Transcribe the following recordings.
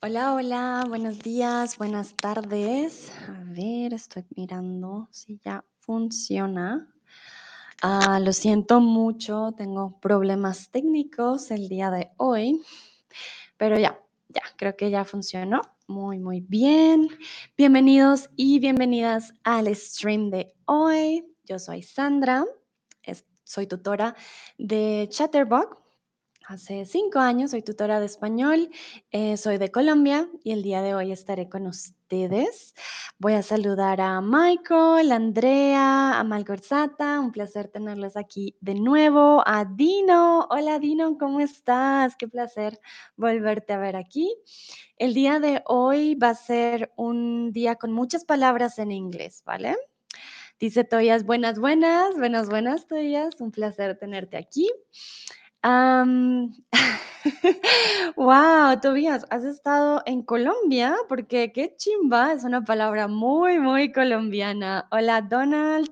Hola, hola, buenos días, buenas tardes. A ver, estoy mirando si ya funciona. Ah, lo siento mucho, tengo problemas técnicos el día de hoy, pero ya, ya, creo que ya funcionó. Muy, muy bien. Bienvenidos y bienvenidas al stream de hoy. Yo soy Sandra, soy tutora de Chatterbox Hace cinco años soy tutora de español, eh, soy de Colombia y el día de hoy estaré con ustedes. Voy a saludar a Michael, a Andrea, a Malgorzata, un placer tenerlos aquí de nuevo, a Dino. Hola Dino, ¿cómo estás? Qué placer volverte a ver aquí. El día de hoy va a ser un día con muchas palabras en inglés, ¿vale? Dice Toyas, buenas, buenas, buenas, buenas, Toyas, un placer tenerte aquí. Wow, Tobías, ¿has estado en Colombia? Porque qué chimba, es una palabra muy, muy colombiana. Hola, Donald,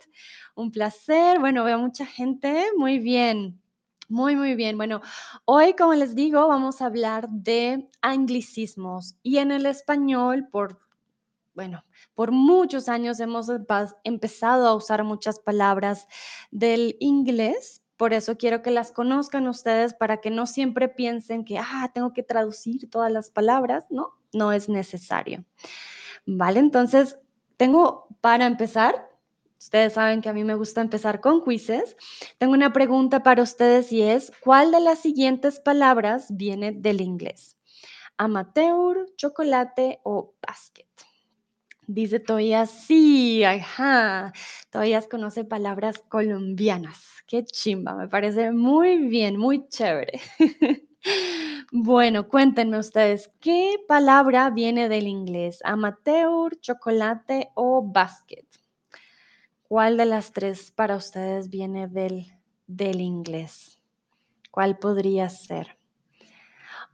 un placer. Bueno, veo mucha gente. Muy bien, muy, muy bien. Bueno, hoy, como les digo, vamos a hablar de anglicismos y en el español, por, bueno, por muchos años hemos empezado a usar muchas palabras del inglés. Por eso quiero que las conozcan ustedes para que no siempre piensen que, ah, tengo que traducir todas las palabras. No, no es necesario. Vale, entonces tengo para empezar, ustedes saben que a mí me gusta empezar con quizzes. Tengo una pregunta para ustedes y es, ¿cuál de las siguientes palabras viene del inglés? Amateur, chocolate o basket. Dice todavía sí, ajá. Todavía conoce palabras colombianas. Qué chimba, me parece muy bien, muy chévere. bueno, cuéntenme ustedes, ¿qué palabra viene del inglés? ¿Amateur, chocolate o basket? ¿Cuál de las tres para ustedes viene del, del inglés? ¿Cuál podría ser?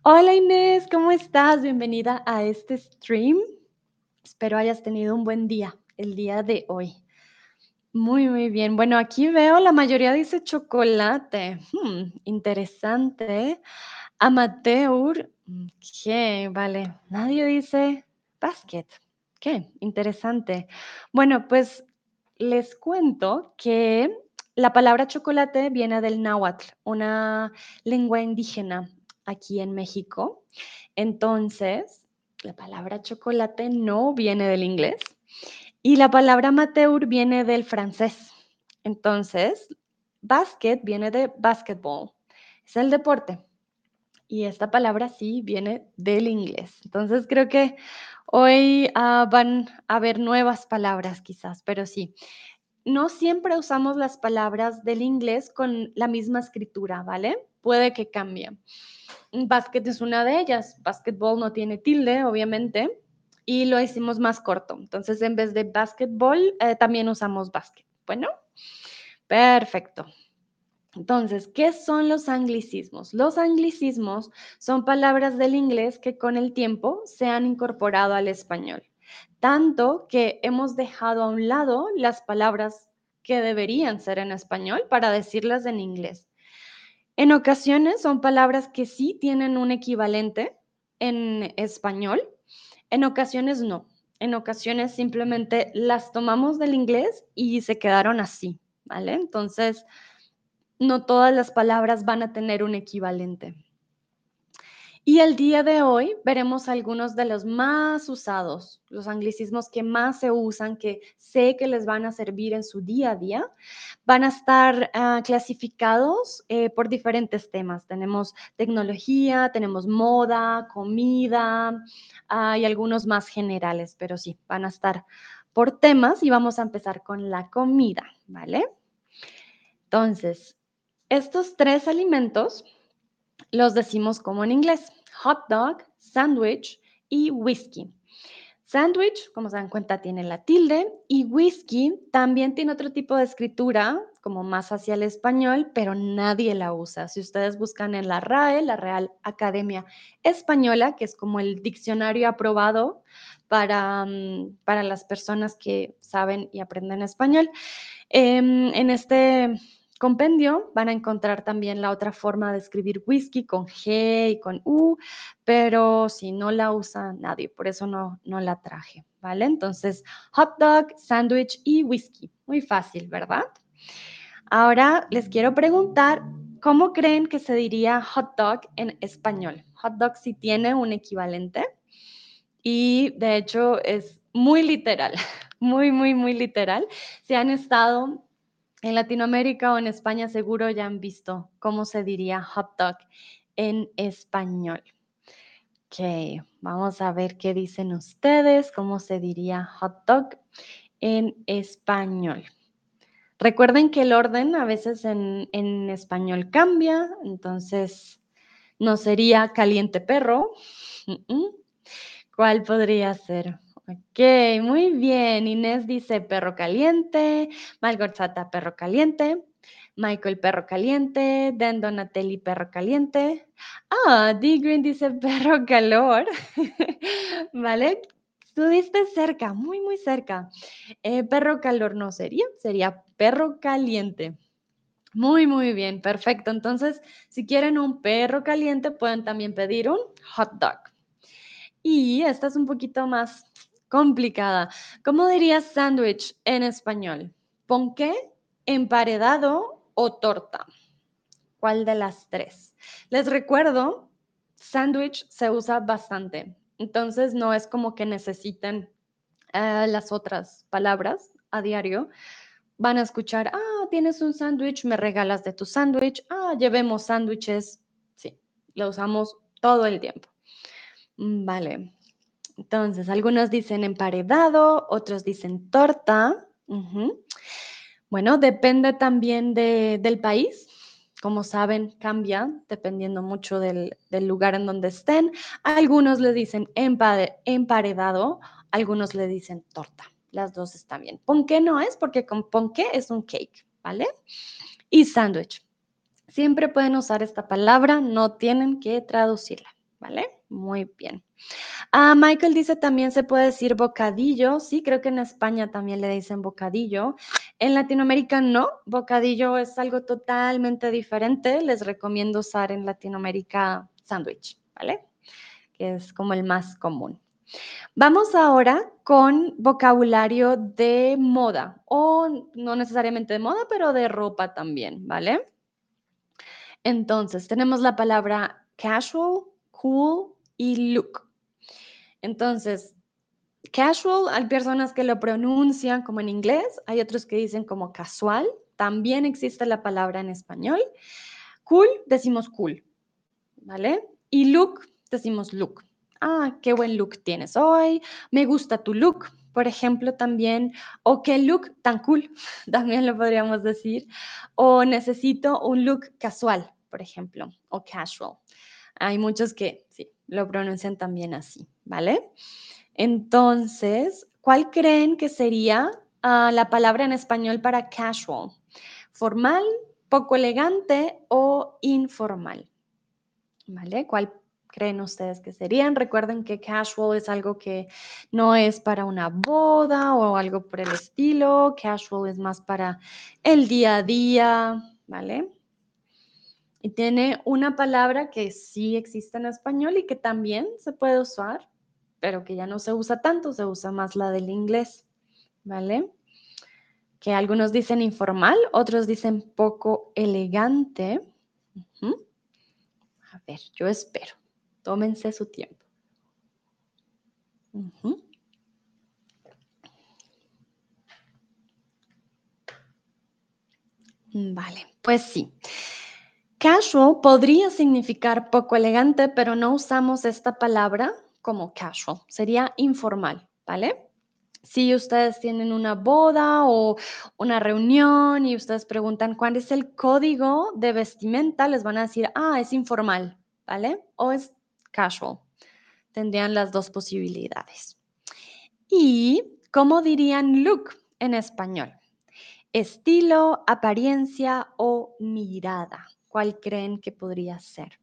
Hola Inés, ¿cómo estás? Bienvenida a este stream. Espero hayas tenido un buen día el día de hoy. Muy, muy bien. Bueno, aquí veo la mayoría dice chocolate. Hmm, interesante. Amateur. Ok, vale. Nadie dice basket. Qué interesante. Bueno, pues les cuento que la palabra chocolate viene del náhuatl, una lengua indígena aquí en México. Entonces, la palabra chocolate no viene del inglés y la palabra amateur viene del francés. Entonces, basket viene de basketball, es el deporte. Y esta palabra sí viene del inglés. Entonces, creo que hoy uh, van a haber nuevas palabras quizás, pero sí. No siempre usamos las palabras del inglés con la misma escritura, ¿vale? Puede que cambie. Basket es una de ellas. Basketball no tiene tilde, obviamente, y lo hicimos más corto. Entonces, en vez de basketball, eh, también usamos basket. Bueno, perfecto. Entonces, ¿qué son los anglicismos? Los anglicismos son palabras del inglés que con el tiempo se han incorporado al español, tanto que hemos dejado a un lado las palabras que deberían ser en español para decirlas en inglés. En ocasiones son palabras que sí tienen un equivalente en español, en ocasiones no. En ocasiones simplemente las tomamos del inglés y se quedaron así, ¿vale? Entonces, no todas las palabras van a tener un equivalente. Y el día de hoy veremos algunos de los más usados, los anglicismos que más se usan, que sé que les van a servir en su día a día. Van a estar uh, clasificados eh, por diferentes temas. Tenemos tecnología, tenemos moda, comida uh, y algunos más generales, pero sí, van a estar por temas y vamos a empezar con la comida, ¿vale? Entonces, estos tres alimentos los decimos como en inglés, hot dog, sandwich y whisky. Sandwich, como se dan cuenta, tiene la tilde y whisky también tiene otro tipo de escritura, como más hacia el español, pero nadie la usa. Si ustedes buscan en la RAE, la Real Academia Española, que es como el diccionario aprobado para, um, para las personas que saben y aprenden español, eh, en este compendio van a encontrar también la otra forma de escribir whisky con G y con U, pero si no la usa nadie, por eso no, no la traje, ¿vale? Entonces, hot dog, sándwich y whisky. Muy fácil, ¿verdad? Ahora les quiero preguntar, ¿cómo creen que se diría hot dog en español? Hot dog sí tiene un equivalente y de hecho es muy literal, muy, muy, muy literal. Si han estado en Latinoamérica o en España seguro ya han visto cómo se diría hot dog en español. Ok, vamos a ver qué dicen ustedes, cómo se diría hot dog en español. Recuerden que el orden a veces en, en español cambia, entonces no sería caliente perro. ¿Cuál podría ser? Ok, muy bien. Inés dice perro caliente, Malgorzata perro caliente, Michael perro caliente, Dan Donatelli perro caliente. Ah, D Green dice perro calor. ¿Vale? Estuviste cerca, muy, muy cerca. Eh, perro calor no sería, sería perro caliente. Muy, muy bien, perfecto. Entonces, si quieren un perro caliente, pueden también pedir un hot dog. Y esta es un poquito más complicada. ¿Cómo dirías sándwich en español? ¿Ponqué, emparedado o torta? ¿Cuál de las tres? Les recuerdo, sándwich se usa bastante, entonces no es como que necesiten eh, las otras palabras a diario. Van a escuchar, ah, tienes un sándwich, me regalas de tu sándwich, ah, llevemos sándwiches. Sí, lo usamos todo el tiempo. Mm, vale. Entonces, algunos dicen emparedado, otros dicen torta. Bueno, depende también del país. Como saben, cambia dependiendo mucho del, lugar en donde estén. Algunos le dicen emparedado, algunos le dicen torta. Las dos están bien. Ponqué no es porque con ponqué es un cake, ¿vale? Y sándwich. Siempre pueden usar esta palabra, no tienen que traducirla, ¿vale? Muy bien. Ah, Michael dice también se puede decir bocadillo. Sí, creo que en España también le dicen bocadillo. En Latinoamérica no. Bocadillo es algo totalmente diferente. Les recomiendo usar en Latinoamérica sándwich, ¿vale? Que es como el más común. Vamos ahora con vocabulario de moda o no necesariamente de moda, pero de ropa también, ¿vale? Entonces, tenemos la palabra casual, cool, y look. Entonces, casual, hay personas que lo pronuncian como en inglés, hay otros que dicen como casual, también existe la palabra en español. Cool, decimos cool, ¿vale? Y look, decimos look. Ah, qué buen look tienes hoy, me gusta tu look, por ejemplo, también, o qué look tan cool, también lo podríamos decir, o necesito un look casual, por ejemplo, o casual. Hay muchos que sí, lo pronuncian también así, ¿vale? Entonces, ¿cuál creen que sería ah, la palabra en español para casual? ¿Formal, poco elegante o informal? ¿Vale? ¿Cuál creen ustedes que serían? Recuerden que casual es algo que no es para una boda o algo por el estilo. Casual es más para el día a día, ¿vale? Y tiene una palabra que sí existe en español y que también se puede usar, pero que ya no se usa tanto, se usa más la del inglés, ¿vale? Que algunos dicen informal, otros dicen poco elegante. A ver, yo espero. Tómense su tiempo. Vale, pues sí. Casual podría significar poco elegante, pero no usamos esta palabra como casual. Sería informal, ¿vale? Si ustedes tienen una boda o una reunión y ustedes preguntan cuál es el código de vestimenta, les van a decir, ah, es informal, ¿vale? O es casual. Tendrían las dos posibilidades. ¿Y cómo dirían look en español? Estilo, apariencia o mirada. ¿Cuál creen que podría ser?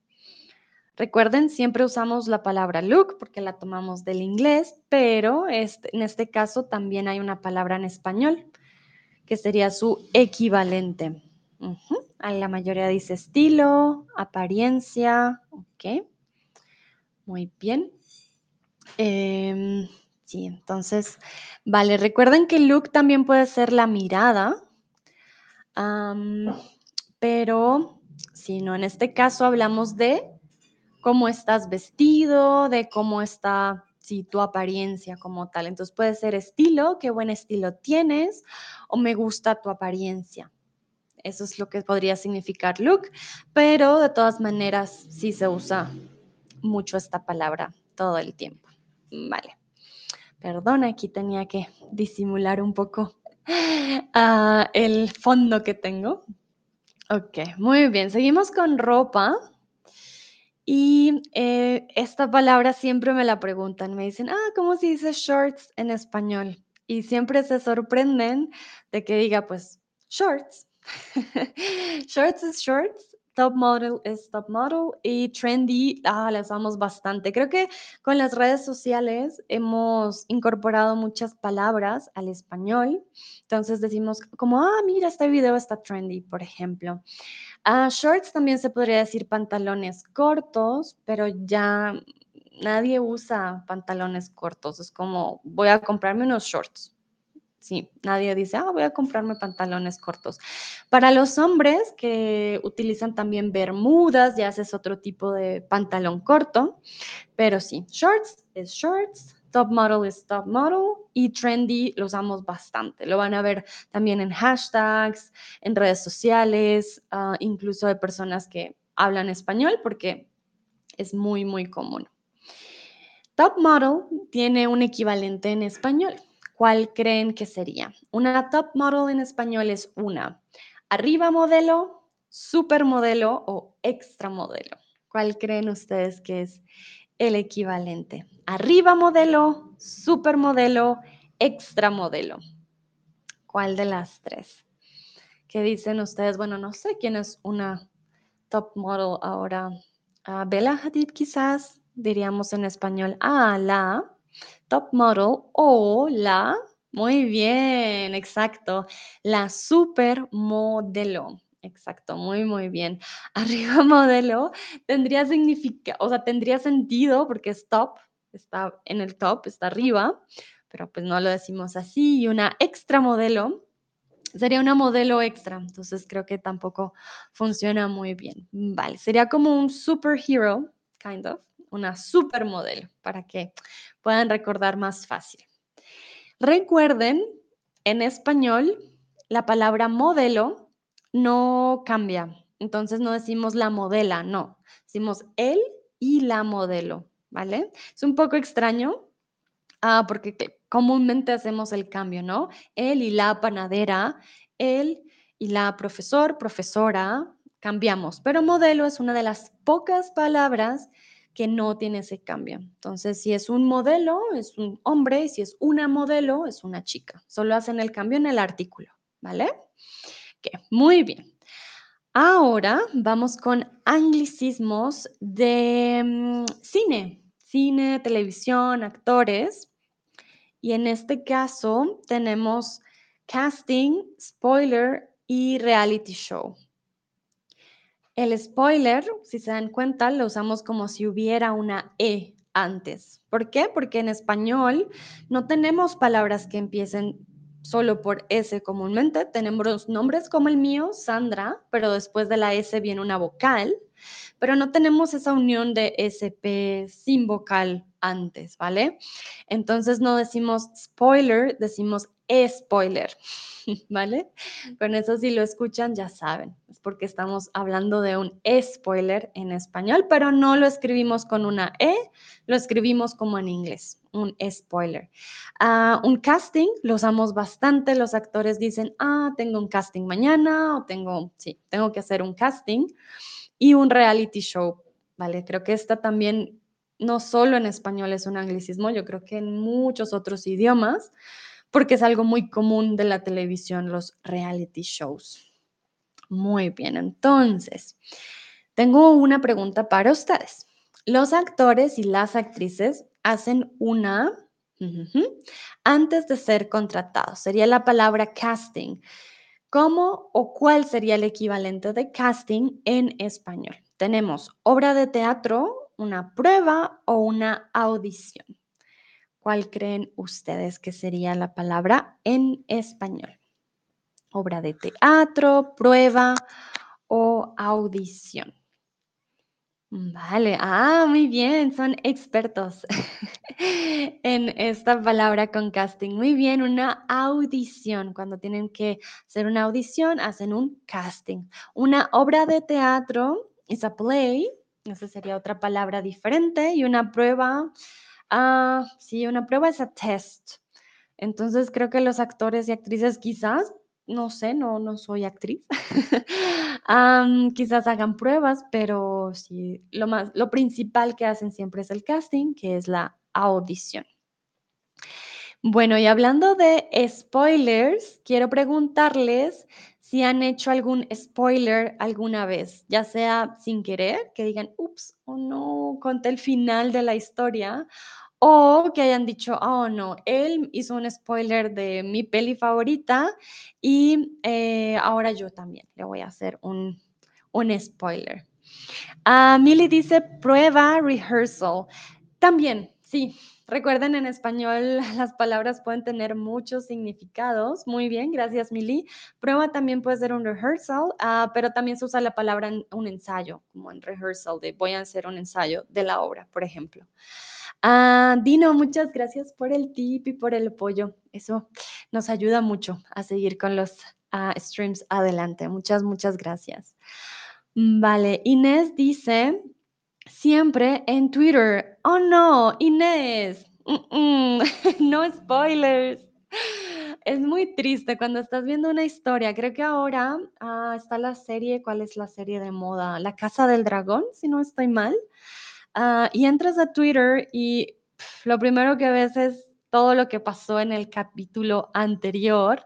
Recuerden, siempre usamos la palabra look porque la tomamos del inglés, pero este, en este caso también hay una palabra en español que sería su equivalente. A la mayoría dice estilo, apariencia, ok. Muy bien. Em, sí, entonces, vale, recuerden que look también puede ser la mirada, pero si no, en este caso hablamos de cómo estás vestido, de cómo está sí, tu apariencia como tal. Entonces puede ser estilo, qué buen estilo tienes, o me gusta tu apariencia. Eso es lo que podría significar look, pero de todas maneras sí se usa mucho esta palabra todo el tiempo. Vale. Perdón, aquí tenía que disimular un poco ah, el fondo que tengo. Ok, muy bien. Seguimos con ropa. Y eh, esta palabra siempre me la preguntan. Me dicen, ah, ¿cómo se dice shorts en español? Y siempre se sorprenden de que diga, pues, shorts. shorts es shorts Top model es top model y trendy, ah, las usamos bastante. Creo que con las redes sociales hemos incorporado muchas palabras al español. Entonces decimos como, ah, mira, este video está trendy, por ejemplo. Ah, shorts también se podría decir pantalones cortos, pero ya nadie usa pantalones cortos. Es como, voy a comprarme unos shorts. Sí, nadie dice, ah, voy a comprarme pantalones cortos. Para los hombres que utilizan también bermudas, ya es otro tipo de pantalón corto, pero sí, shorts es shorts, top model es top model y trendy lo usamos bastante. Lo van a ver también en hashtags, en redes sociales, ah, incluso de personas que hablan español porque es muy, muy común. Top model tiene un equivalente en español. ¿Cuál creen que sería? Una top model en español es una arriba modelo, supermodelo o extra modelo. ¿Cuál creen ustedes que es el equivalente? Arriba modelo, supermodelo, extra modelo. ¿Cuál de las tres? ¿Qué dicen ustedes? Bueno, no sé quién es una top model ahora. Uh, Bella Hadid quizás, diríamos en español. Ah, la top model o la, muy bien, exacto, la supermodelo. Exacto, muy, muy bien. Arriba modelo tendría significa, o sea, tendría sentido porque es top, está en el top, está arriba, pero pues no lo decimos así. Y una extra modelo sería una modelo extra, entonces creo que tampoco funciona muy bien. Vale, sería como un superhero, kind of, una supermodelo, para que puedan recordar más fácil. Recuerden, en español, la palabra modelo no cambia. Entonces no decimos la modela, no. Decimos él y la modelo, ¿vale? Es un poco extraño ah, porque comúnmente hacemos el cambio, ¿no? Él y la panadera, él y la profesor, profesora, cambiamos. Pero modelo es una de las pocas palabras que no tiene ese cambio. Entonces, si es un modelo, es un hombre, y si es una modelo, es una chica. Solo hacen el cambio en el artículo, ¿vale? Ok, muy bien. Ahora vamos con anglicismos de mm, cine, cine, televisión, actores. Y en este caso tenemos casting, spoiler y reality show. El spoiler, si se dan cuenta, lo usamos como si hubiera una E antes. ¿Por qué? Porque en español no tenemos palabras que empiecen solo por S comúnmente. Tenemos nombres como el mío, Sandra, pero después de la S viene una vocal, pero no tenemos esa unión de SP sin vocal antes, ¿vale? Entonces no decimos spoiler, decimos spoiler, ¿vale? Con eso si lo escuchan ya saben, es porque estamos hablando de un spoiler en español, pero no lo escribimos con una E, lo escribimos como en inglés, un spoiler. Ah, un casting lo usamos bastante, los actores dicen, ah, tengo un casting mañana o tengo, sí, tengo que hacer un casting y un reality show, ¿vale? Creo que esta también no solo en español es un anglicismo, yo creo que en muchos otros idiomas porque es algo muy común de la televisión, los reality shows. Muy bien, entonces, tengo una pregunta para ustedes. Los actores y las actrices hacen una antes de ser contratados. Sería la palabra casting. ¿Cómo o cuál sería el equivalente de casting en español? Tenemos obra de teatro, una prueba o una audición. ¿Cuál creen ustedes que sería la palabra en español? Obra de teatro, prueba o audición. Vale, ah, muy bien, son expertos en esta palabra con casting. Muy bien, una audición. Cuando tienen que hacer una audición, hacen un casting. Una obra de teatro es a play, esa sería otra palabra diferente. Y una prueba, ah, sí, una prueba es a test. Entonces creo que los actores y actrices quizás no sé, no, no soy actriz. quizás hagan pruebas, pero sí, lo, más, lo principal que hacen siempre es el casting, que es la audición. Bueno, y hablando de spoilers, quiero preguntarles si han hecho algún spoiler alguna vez, ya sea sin querer, que digan, ups, o no, conté el final de la historia, o que hayan dicho, oh no, él hizo un spoiler de mi peli favorita y eh, ahora yo también le voy a hacer un, spoiler. Ah, Milly dice prueba, rehearsal. También, sí. Recuerden, en español las palabras pueden tener muchos significados. Muy bien, gracias Milly. Prueba también puede ser un rehearsal, ah, pero también se usa la palabra en un ensayo, como en rehearsal, de voy a hacer un ensayo de la obra, por ejemplo. Ah, Dino, muchas gracias por el tip y por el apoyo. Eso nos ayuda mucho a seguir con los ah, streams adelante. Muchas, muchas gracias. Vale, Inés dice, siempre en Twitter. Oh no, Inés, no spoilers. Es muy triste cuando estás viendo una historia. Creo que ahora ah, está la serie, ¿cuál es la serie de moda? La Casa del Dragón, si no estoy mal. Ah, y entras a Twitter y lo primero que ves es todo lo que pasó en el capítulo anterior.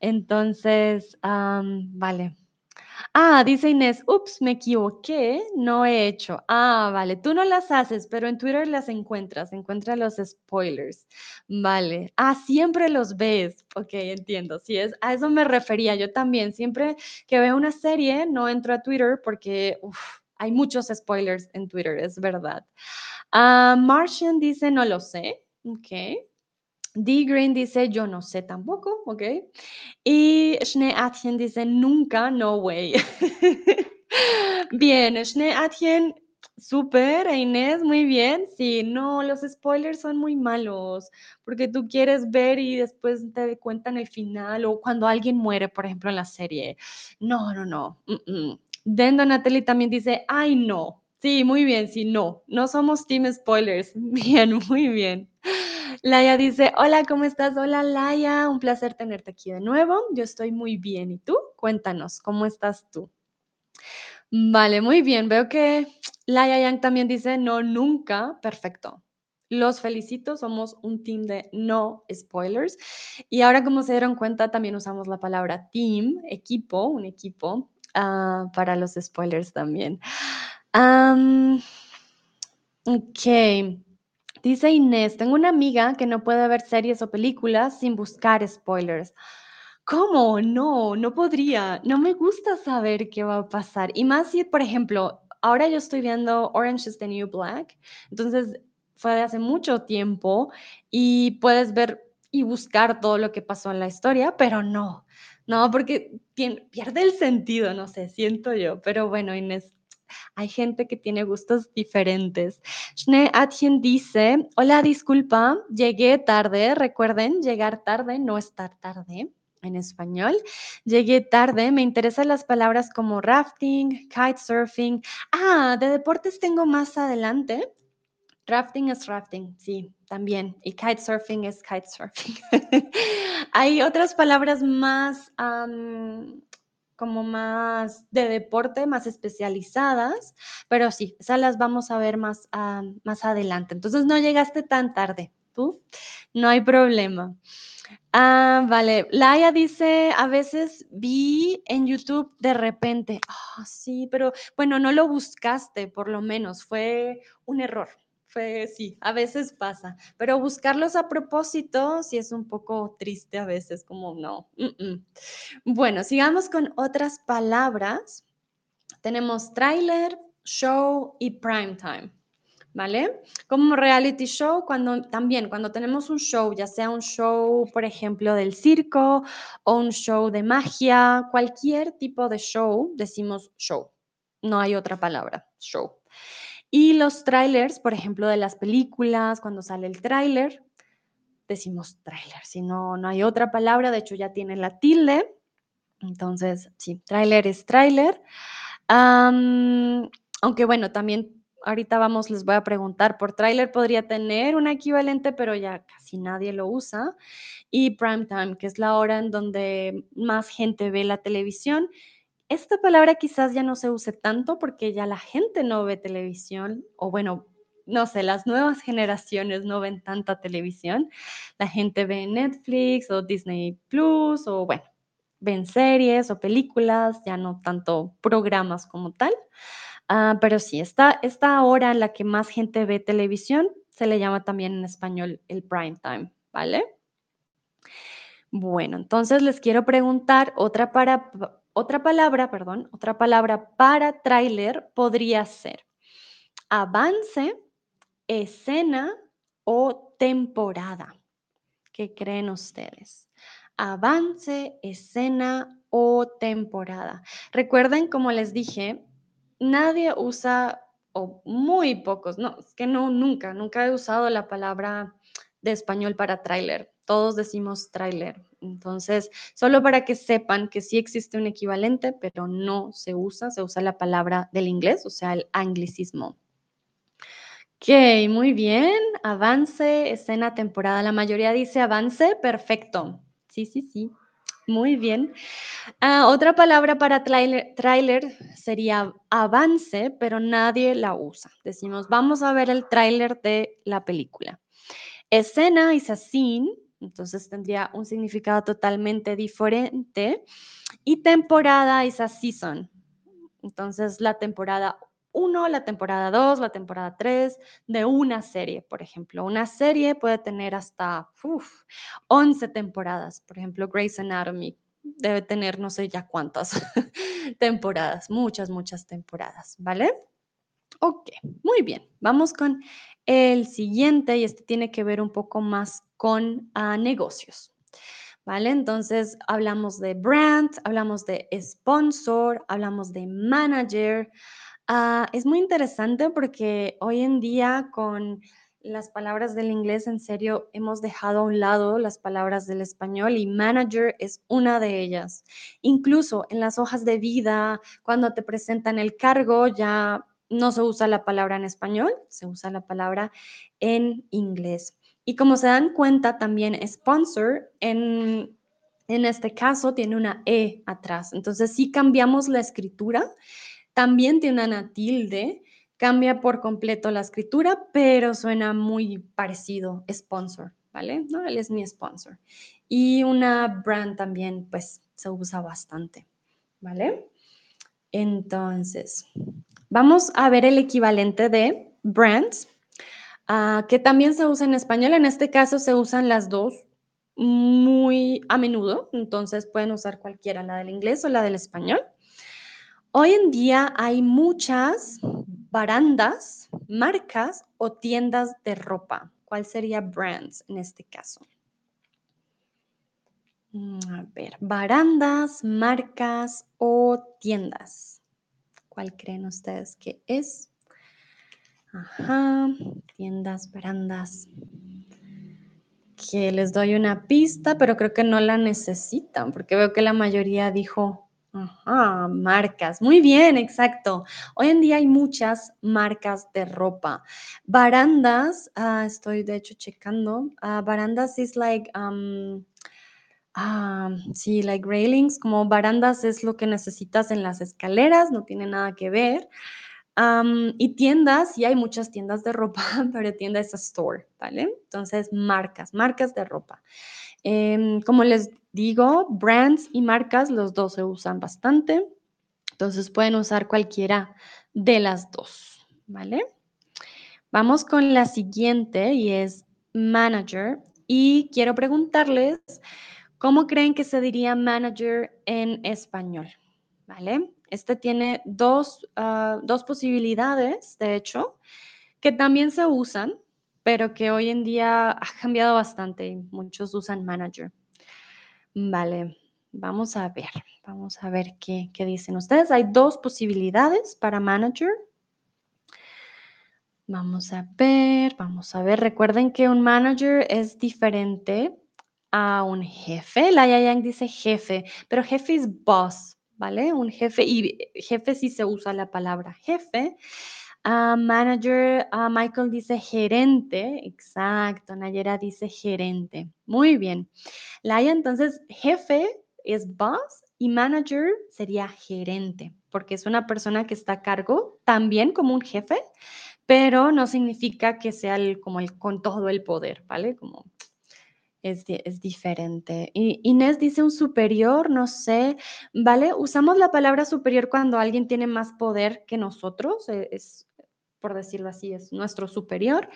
Entonces, vale. Ah, dice Inés, ups, me equivoqué, no he hecho. Ah, vale, tú no las haces, pero en Twitter las encuentras, encuentras los spoilers. Vale. Ah, siempre los ves. Ok, entiendo. Sí, es, a eso me refería yo también. Siempre que veo una serie, no entro a Twitter porque, hay muchos spoilers en Twitter, es verdad. Uh, Martian dice, no lo sé. Ok. D. Green dice, yo no sé tampoco. Ok. Y Schnee Atien dice, nunca, no way. bien, Schnee Atien, súper. Inés, muy bien. Sí, no, los spoilers son muy malos porque tú quieres ver y después te cuentan el final o cuando alguien muere, por ejemplo, en la serie. No, no, no. Dendo Natalie también dice, ay no. Sí, muy bien, sí, no. No somos team spoilers. Bien, muy bien. Laia dice, hola, ¿cómo estás? Hola, Laia, un placer tenerte aquí de nuevo. Yo estoy muy bien. ¿Y tú? Cuéntanos, ¿cómo estás tú? Vale, muy bien. Veo que Laia Yang también dice, no, nunca. Perfecto. Los felicito, somos un team de no spoilers. Y ahora, como se dieron cuenta, también usamos la palabra team, equipo, un equipo. Ah, para los spoilers también. ok. Dice Inés, tengo una amiga que no puede ver series o películas sin buscar spoilers. ¿Cómo? No, no podría. No me gusta saber qué va a pasar. Y más si, por ejemplo, ahora yo estoy viendo Orange is the New Black. Entonces, fue de hace mucho tiempo y puedes ver y buscar todo lo que pasó en la historia, pero no. No, porque pierde el sentido, no sé, siento yo. Pero bueno, Inés, hay gente que tiene gustos diferentes. Schnee Atjen dice, hola, disculpa, llegué tarde. Recuerden, llegar tarde, no estar tarde en español. Llegué tarde, me interesan las palabras como rafting, kitesurfing. Ah, de deportes tengo más adelante. Rafting es rafting, sí, también. Y kitesurfing es kitesurfing. Hay otras palabras más, como más de deporte, más especializadas, pero sí, esas las vamos a ver más, más adelante. Entonces no llegaste tan tarde, tú, no hay problema. Ah, vale. Laia dice, a veces vi en YouTube de repente. Ah, sí, pero bueno, no lo buscaste, por lo menos, fue un error sí, a veces pasa, pero buscarlos a propósito sí es un poco triste a veces, como no. Bueno, sigamos con otras palabras. Tenemos trailer, show y prime time. ¿Vale? Como reality show, cuando también cuando tenemos un show, ya sea un show, por ejemplo, del circo o un show de magia, cualquier tipo de show, decimos show. No hay otra palabra, show. Y los trailers, por ejemplo, de las películas, cuando sale el tráiler, decimos tráiler, si no, no hay otra palabra, de hecho ya tiene la tilde. Entonces, sí, tráiler es tráiler. aunque bueno, también ahorita vamos, les voy a preguntar, por tráiler podría tener un equivalente, pero ya casi nadie lo usa. Y prime time, que es la hora en donde más gente ve la televisión esta palabra quizás ya no se use tanto porque ya la gente no ve televisión, o bueno, no sé, las nuevas generaciones no ven tanta televisión. La gente ve Netflix o Disney Plus o bueno, ven series o películas, ya no tanto programas como tal. Ah, pero sí, esta, esta hora en la que más gente ve televisión se le llama también en español el prime time, ¿vale? Bueno, entonces les quiero preguntar otra para otra palabra, perdón, otra palabra para tráiler podría ser avance, escena o temporada. ¿Qué creen ustedes? Avance, escena o temporada. Recuerden, como les dije, nadie usa, o muy pocos, no, es que no, nunca, nunca he usado la palabra de español para tráiler. Todos decimos tráiler. Entonces, solo para que sepan que sí existe un equivalente, pero no se usa, se usa la palabra del inglés, o sea, el anglicismo. Ok, muy bien. Avance, escena, temporada. La mayoría dice avance, perfecto. Sí, sí, sí. Muy bien. Ah, otra palabra para tráiler sería avance, pero nadie la usa. Decimos, vamos a ver el tráiler de la película. Escena is a scene, entonces tendría un significado totalmente diferente. Y temporada es a season. Entonces la temporada 1, la temporada 2, la temporada 3 de una serie, por ejemplo. Una serie puede tener hasta 11 temporadas. Por ejemplo, Grey's Anatomy debe tener no sé ya cuántas temporadas, muchas, muchas temporadas, ¿vale? Ok, muy bien. Vamos con el siguiente y este tiene que ver un poco más con ah, negocios. ¿Vale? Entonces hablamos de brand, hablamos de sponsor, hablamos de manager. Ah, es muy interesante porque hoy en día con las palabras del inglés, en serio, hemos dejado a un lado las palabras del español y manager es una de ellas. Incluso en las hojas de vida, cuando te presentan el cargo, ya no se usa la palabra en español, se usa la palabra en inglés. Y como se dan cuenta, también sponsor en, en este caso tiene una E atrás. Entonces, si cambiamos la escritura, también tiene una tilde, cambia por completo la escritura, pero suena muy parecido, sponsor, ¿vale? ¿No? Él es mi sponsor. Y una brand también, pues, se usa bastante, ¿vale? Entonces, Vamos a ver el equivalente de brands, ah, que también se usa en español. En este caso se usan las dos muy a menudo, entonces pueden usar cualquiera, la del inglés o la del español. Hoy en día hay muchas barandas, marcas o tiendas de ropa. ¿Cuál sería brands en este caso? Mm, a ver, barandas, marcas o tiendas. ¿Cuál creen ustedes que es? Ajá, tiendas, barandas. Que les doy una pista, pero creo que no la necesitan, porque veo que la mayoría dijo, ajá, marcas. Muy bien, exacto. Hoy en día hay muchas marcas de ropa. Barandas, ah, estoy de hecho checando. Ah, barandas es like, um, Ah, sí, like railings, como barandas es lo que necesitas en las escaleras, no tiene nada que ver. Y tiendas, y hay muchas tiendas de ropa, pero tienda es a store, ¿vale? Entonces, marcas, marcas de ropa. Em, como les digo, brands y marcas, los dos se usan bastante. Entonces, pueden usar cualquiera de las dos, ¿vale? Vamos con la siguiente y es manager. Y quiero preguntarles, ¿cómo creen que se diría manager en español? ¿Vale? Este tiene dos, ah, dos posibilidades, de hecho, que también se usan, pero que hoy en día ha cambiado bastante y muchos usan manager. Vale, vamos a ver, vamos a ver qué, qué dicen ustedes. Hay dos posibilidades para manager. Vamos a ver, vamos a ver. Recuerden que un manager es diferente a un jefe. La Yang dice jefe, pero jefe es boss, ¿vale? Un jefe, y jefe sí se usa la palabra jefe. Uh, manager, uh, Michael dice gerente, exacto, Nayera dice gerente. Muy bien. Laia, entonces, jefe es boss y manager sería gerente, porque es una persona que está a cargo también como un jefe, pero no significa que sea el, como el con todo el poder, ¿vale? Como es, es, diferente. Y Inés dice un superior, no sé, ¿vale? Usamos la palabra superior cuando alguien tiene más poder que nosotros, e, es, por decirlo así, es nuestro superior.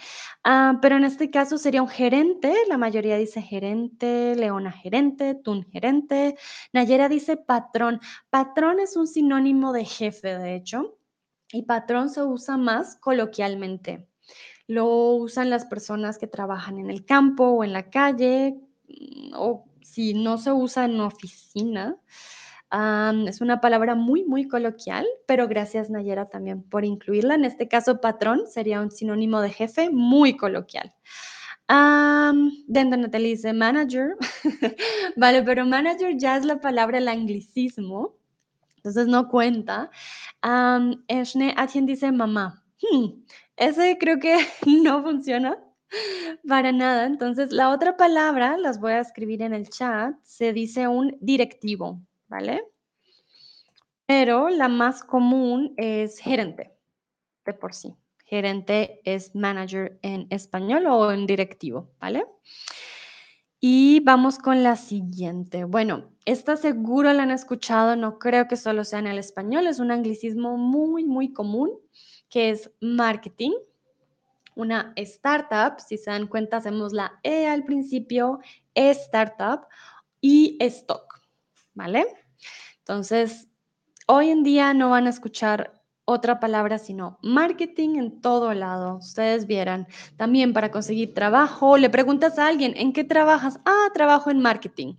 Uh, pero en este caso sería un gerente, la mayoría dice gerente, Leona gerente, Tun gerente, Nayera dice patrón. Patrón es un sinónimo de jefe, de hecho, y patrón se usa más coloquialmente. Lo usan las personas que trabajan en el campo o en la calle, mm, o si no se usa en oficina. Es una palabra muy, muy coloquial, pero gracias Nayera también por incluirla. En este caso, patrón sería un sinónimo de jefe muy coloquial. Um, dentro Natalie dice manager. vale, pero manager ya es la palabra, el anglicismo. Entonces no cuenta. Um, Eshne Atien dice mamá. Hmm, ese creo que no funciona para nada. Entonces, la otra palabra, las voy a escribir en el chat, se dice un directivo, ¿vale? Pero la más común es gerente, de por sí. Gerente es manager en español o en directivo, ¿vale? Y vamos con la siguiente. Bueno, esta seguro la han escuchado, no creo que solo sea en el español, es un anglicismo muy, muy común que es marketing. Una startup, si se dan cuenta, hacemos la E al principio, startup y stock, ¿vale? Entonces, hoy en día no van a escuchar otra palabra sino marketing en todo lado. Ustedes vieran, también para conseguir trabajo, le preguntas a alguien, ¿en qué trabajas? Ah, trabajo en marketing.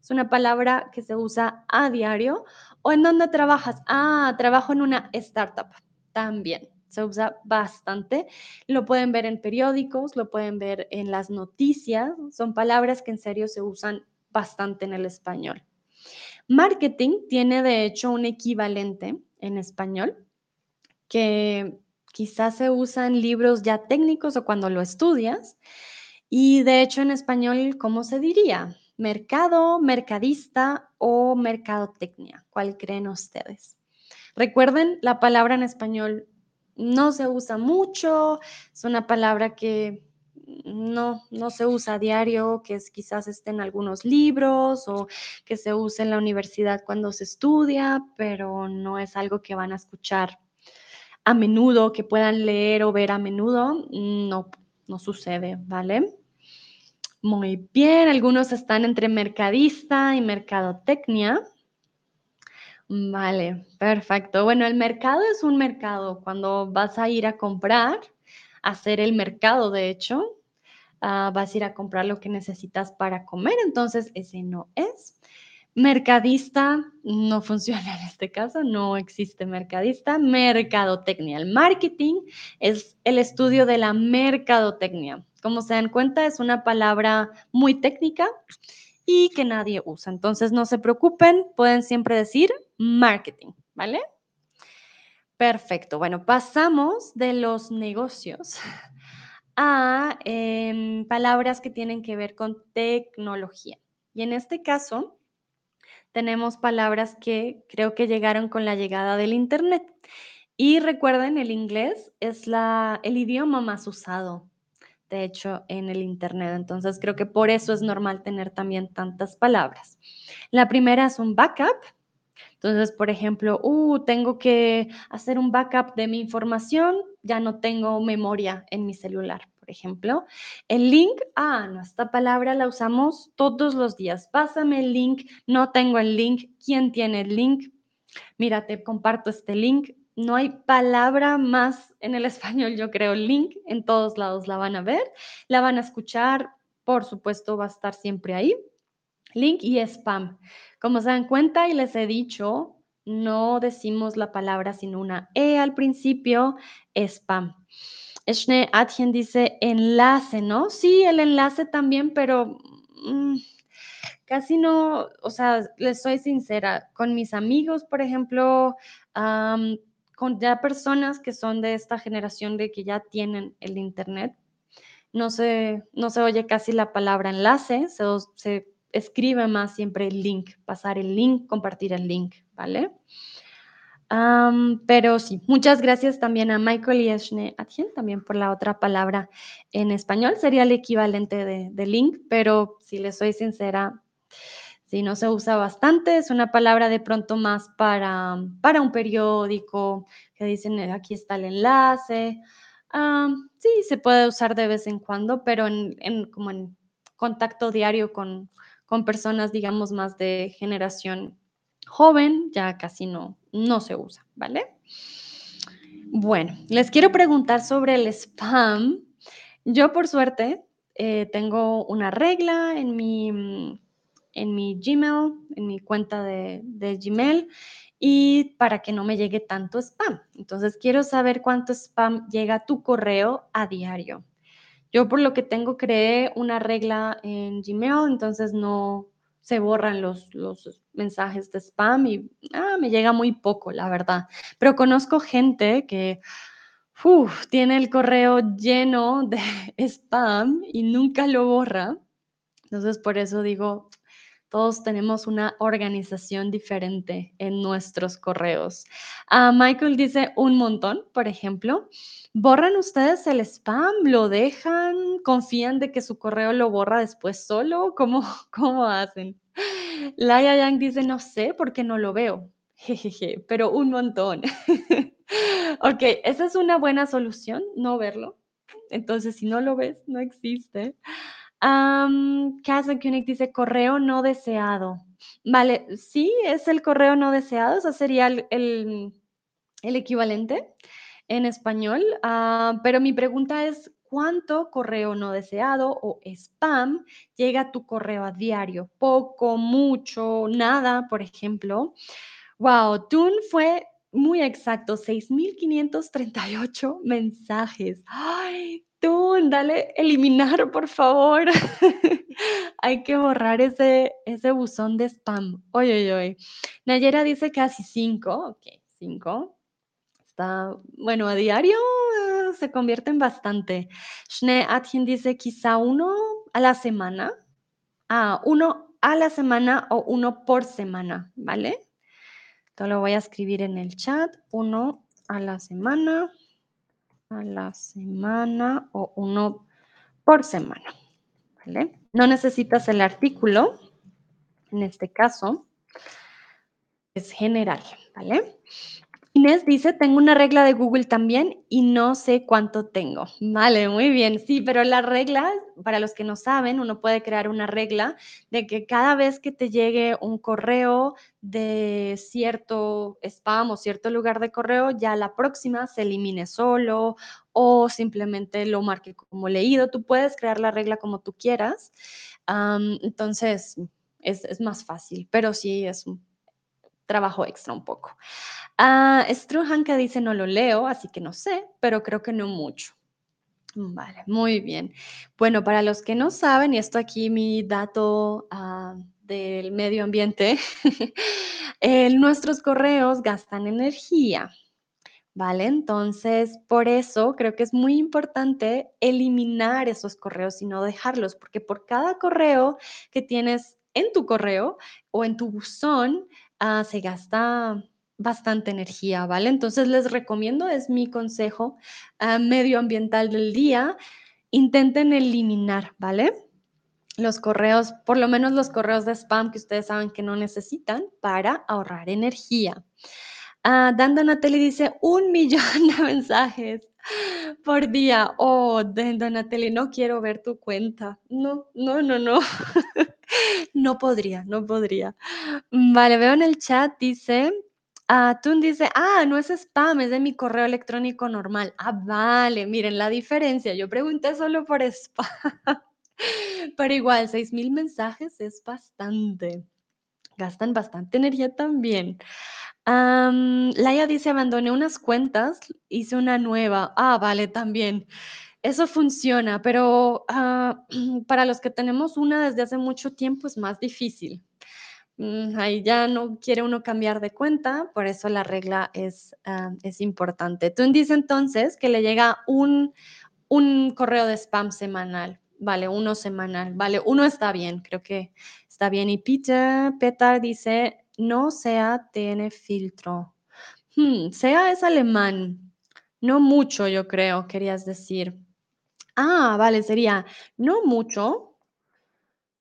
Es una palabra que se usa a diario. ¿O en dónde trabajas? Ah, trabajo en una startup también. Se usa bastante. Lo pueden ver en periódicos, lo pueden ver en las noticias. Son palabras que en serio se usan bastante en el español. Marketing tiene de hecho un equivalente en español que quizás se usa en libros ya técnicos o cuando lo estudias. Y de hecho en español, ¿cómo se diría? Mercado, mercadista o mercadotecnia. ¿Cuál creen ustedes? Recuerden, la palabra en español no se usa mucho, es una palabra que no, no se usa a diario, que es, quizás esté en algunos libros o que se use en la universidad cuando se estudia, pero no es algo que van a escuchar a menudo, que puedan leer o ver a menudo. No, no sucede, ¿vale? Muy bien, algunos están entre mercadista y mercadotecnia. Vale, perfecto. Bueno, el mercado es un mercado. Cuando vas a ir a comprar, hacer el mercado, de hecho, uh, vas a ir a comprar lo que necesitas para comer. Entonces, ese no es. Mercadista no funciona en este caso, no existe mercadista. Mercadotecnia. El marketing es el estudio de la mercadotecnia. Como se dan cuenta, es una palabra muy técnica y que nadie usa. Entonces, no se preocupen, pueden siempre decir marketing, ¿vale? Perfecto. Bueno, pasamos de los negocios a em, palabras que tienen que ver con tecnología. Y en este caso, tenemos palabras que creo que llegaron con la llegada del Internet. Y recuerden, el inglés es la, el idioma más usado de hecho, en el Internet. Entonces, creo que por eso es normal tener también tantas palabras. La primera es un backup. Entonces, por ejemplo, uh, tengo que hacer un backup de mi información, ya no tengo memoria en mi celular, por ejemplo. El link, ah, no, esta palabra la usamos todos los días. Pásame el link, no tengo el link, ¿quién tiene el link? Mira, te comparto este link. No hay palabra más en el español, yo creo, link. En todos lados la van a ver, la van a escuchar. Por supuesto, va a estar siempre ahí. Link y spam. Como se dan cuenta y les he dicho, no decimos la palabra sin una E al principio, spam. Eshne Adjen dice enlace, ¿no? Sí, el enlace también, pero mm, casi no, o sea, les soy sincera, con mis amigos, por ejemplo, con ya personas que son de esta generación de que ya tienen el Internet, no se, no se oye casi la palabra enlace, se escribe más siempre el link, pasar el link, compartir el link, ¿vale? pero sí, muchas gracias también a Michael y Eshne Atien también por la otra palabra en español. Sería el equivalente de, link, pero si les soy sincera, si no se usa bastante, es una palabra de pronto más para, para un periódico, que dicen eh, aquí está el enlace. sí, se puede usar de vez en cuando, pero en, como en contacto diario con, con personas, digamos, más de generación joven, ya casi no, no se usa, ¿vale? Bueno, les quiero preguntar sobre el spam. Yo, por suerte, eh, tengo una regla en mi, en mi Gmail, en mi cuenta de, de Gmail, y para que no me llegue tanto spam. Entonces, quiero saber cuánto spam llega a tu correo a diario. Yo por lo que tengo creé una regla en Gmail, entonces no, se borran los, los mensajes de spam y ah, me llega muy poco, la verdad. Pero conozco gente que tiene el correo lleno de spam y nunca lo borra. Entonces, por eso digo, todos tenemos una organización diferente en nuestros correos. Ah, Michael dice un montón, por ejemplo. ¿Borran ustedes el spam? ¿Lo dejan? ¿Confían de que su correo lo borra después solo? ¿Cómo, cómo hacen? Laia Yang dice, no sé porque no lo veo. Jejeje, pero un montón. ok, esa es una buena solución, no verlo. Entonces, si no lo ves, no existe. Um, Koenig dice correo no deseado. Vale, sí, es el correo no deseado, ese sería el, equivalente en español. Ah, pero mi pregunta es, ¿cuánto correo no deseado o spam llega a tu correo a diario? Poco, mucho, nada, por ejemplo. Wow, Tun fue muy exacto, 6.538 mensajes. ¡Ay! Tú, dale eliminar, por favor. Hay que borrar ese, ese buzón de spam. Oye, oye, oye. Nayera dice casi cinco. Ok, cinco. Está, bueno, a diario eh, se convierte en bastante. Shne Atjen dice quizá uno a la semana. Ah, uno a la semana o uno por semana, ¿vale? Esto lo voy a escribir en el chat. Uno a la semana a la semana o uno por semana. ¿vale? No necesitas el artículo, en este caso, es general, ¿vale? Inés dice, tengo una regla de Google también y no sé cuánto tengo. Vale, muy bien. Sí, pero la regla, para los que no saben, uno puede crear una regla de que cada vez que te llegue un correo de cierto spam o cierto lugar de correo, ya la próxima se elimine solo o simplemente lo marque como leído. Tú puedes crear la regla como tú quieras. entonces, es, más fácil, pero sí es trabajo extra un poco. Uh, dice, no lo leo, así que no sé, pero creo que no mucho. Vale, muy bien. Bueno, para los que no saben, y esto aquí mi dato ah, del medio ambiente, nuestros correos gastan energía. ¿Vale? Entonces, por eso creo que es muy importante eliminar esos correos y no dejarlos, porque por cada correo que tienes en tu correo o en tu buzón, ah, se gasta bastante energía, ¿vale? Entonces les recomiendo, es mi consejo ah, medioambiental del día, intenten eliminar, ¿vale? los correos, por lo menos los correos de spam que ustedes saben que no necesitan para ahorrar energía. Uh, Dan Donatelli dice un millón de mensajes por día. Oh, Donatelli, no quiero ver tu cuenta. No, no, no, no. no podría, no podría. Vale, veo en el chat, dice, uh, Tun dice, ah, no es spam, es de mi correo electrónico normal. Ah, vale, miren la diferencia. Yo pregunté solo por spam. Pero igual, 6,000 mensajes es bastante. Gastan bastante energía también. Laia dice: "Abandoné unas cuentas, hice una nueva". Ah, vale, también. Eso funciona, pero, ah, para los que tenemos una desde hace mucho tiempo es más difícil. Mm, ahí ya no quiere uno cambiar de cuenta, por eso la regla es, ah, es importante. Tú dice entonces que le llega un un correo de spam semanal. Vale, uno semanal. Vale, uno está bien, creo que está bien. Y Peter Petar dice: "No sea tiene filtro". Hmm, sea es alemán. No mucho, yo creo, querías decir. Ah, vale, sería: "No mucho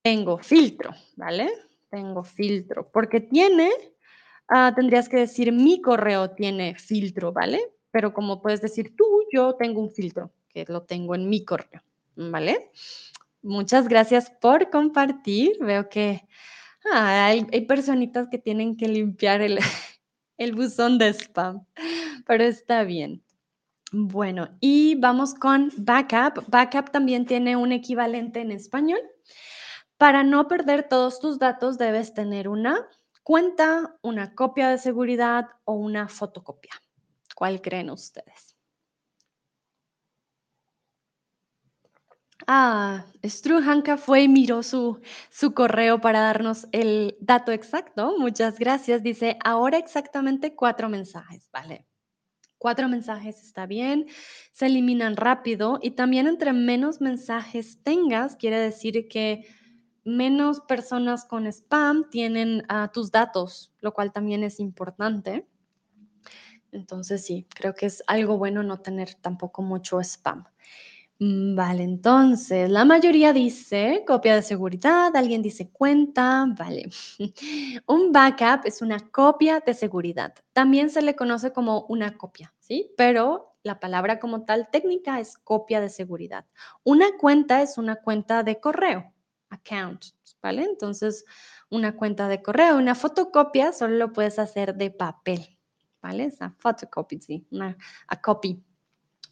tengo filtro", ¿vale? Tengo filtro, porque tiene, ah, tendrías que decir: "Mi correo tiene filtro", ¿vale? Pero como puedes decir tú, yo tengo un filtro, que lo tengo en mi correo, ¿vale? Muchas gracias por compartir. Veo que ah, hay, personitas que tienen que limpiar el, el buzón de spam, pero está bien. Bueno, y vamos con backup. Backup también tiene un equivalente en español. Para no perder todos tus datos, debes tener una cuenta, una copia de seguridad o una fotocopia. ¿Cuál creen ustedes? Ah, Struhanka fue y miró su, su correo para darnos el dato exacto. Muchas gracias. Dice, ahora exactamente cuatro mensajes, ¿vale? Cuatro mensajes está bien, se eliminan rápido y también entre menos mensajes tengas, quiere decir que menos personas con spam tienen uh, tus datos, lo cual también es importante. Entonces sí, creo que es algo bueno no tener tampoco mucho spam. Mm, vale, entonces, la mayoría dice copia de seguridad, alguien dice cuenta, vale. Un backup es una copia de seguridad. También se le conoce como una copia, ¿sí? Pero la palabra como tal técnica es copia de seguridad. Una cuenta es una cuenta de correo, account, ¿vale? Entonces, una cuenta de correo, una fotocopia solo lo puedes hacer de papel, ¿vale? Una photocopy, sí, una a copy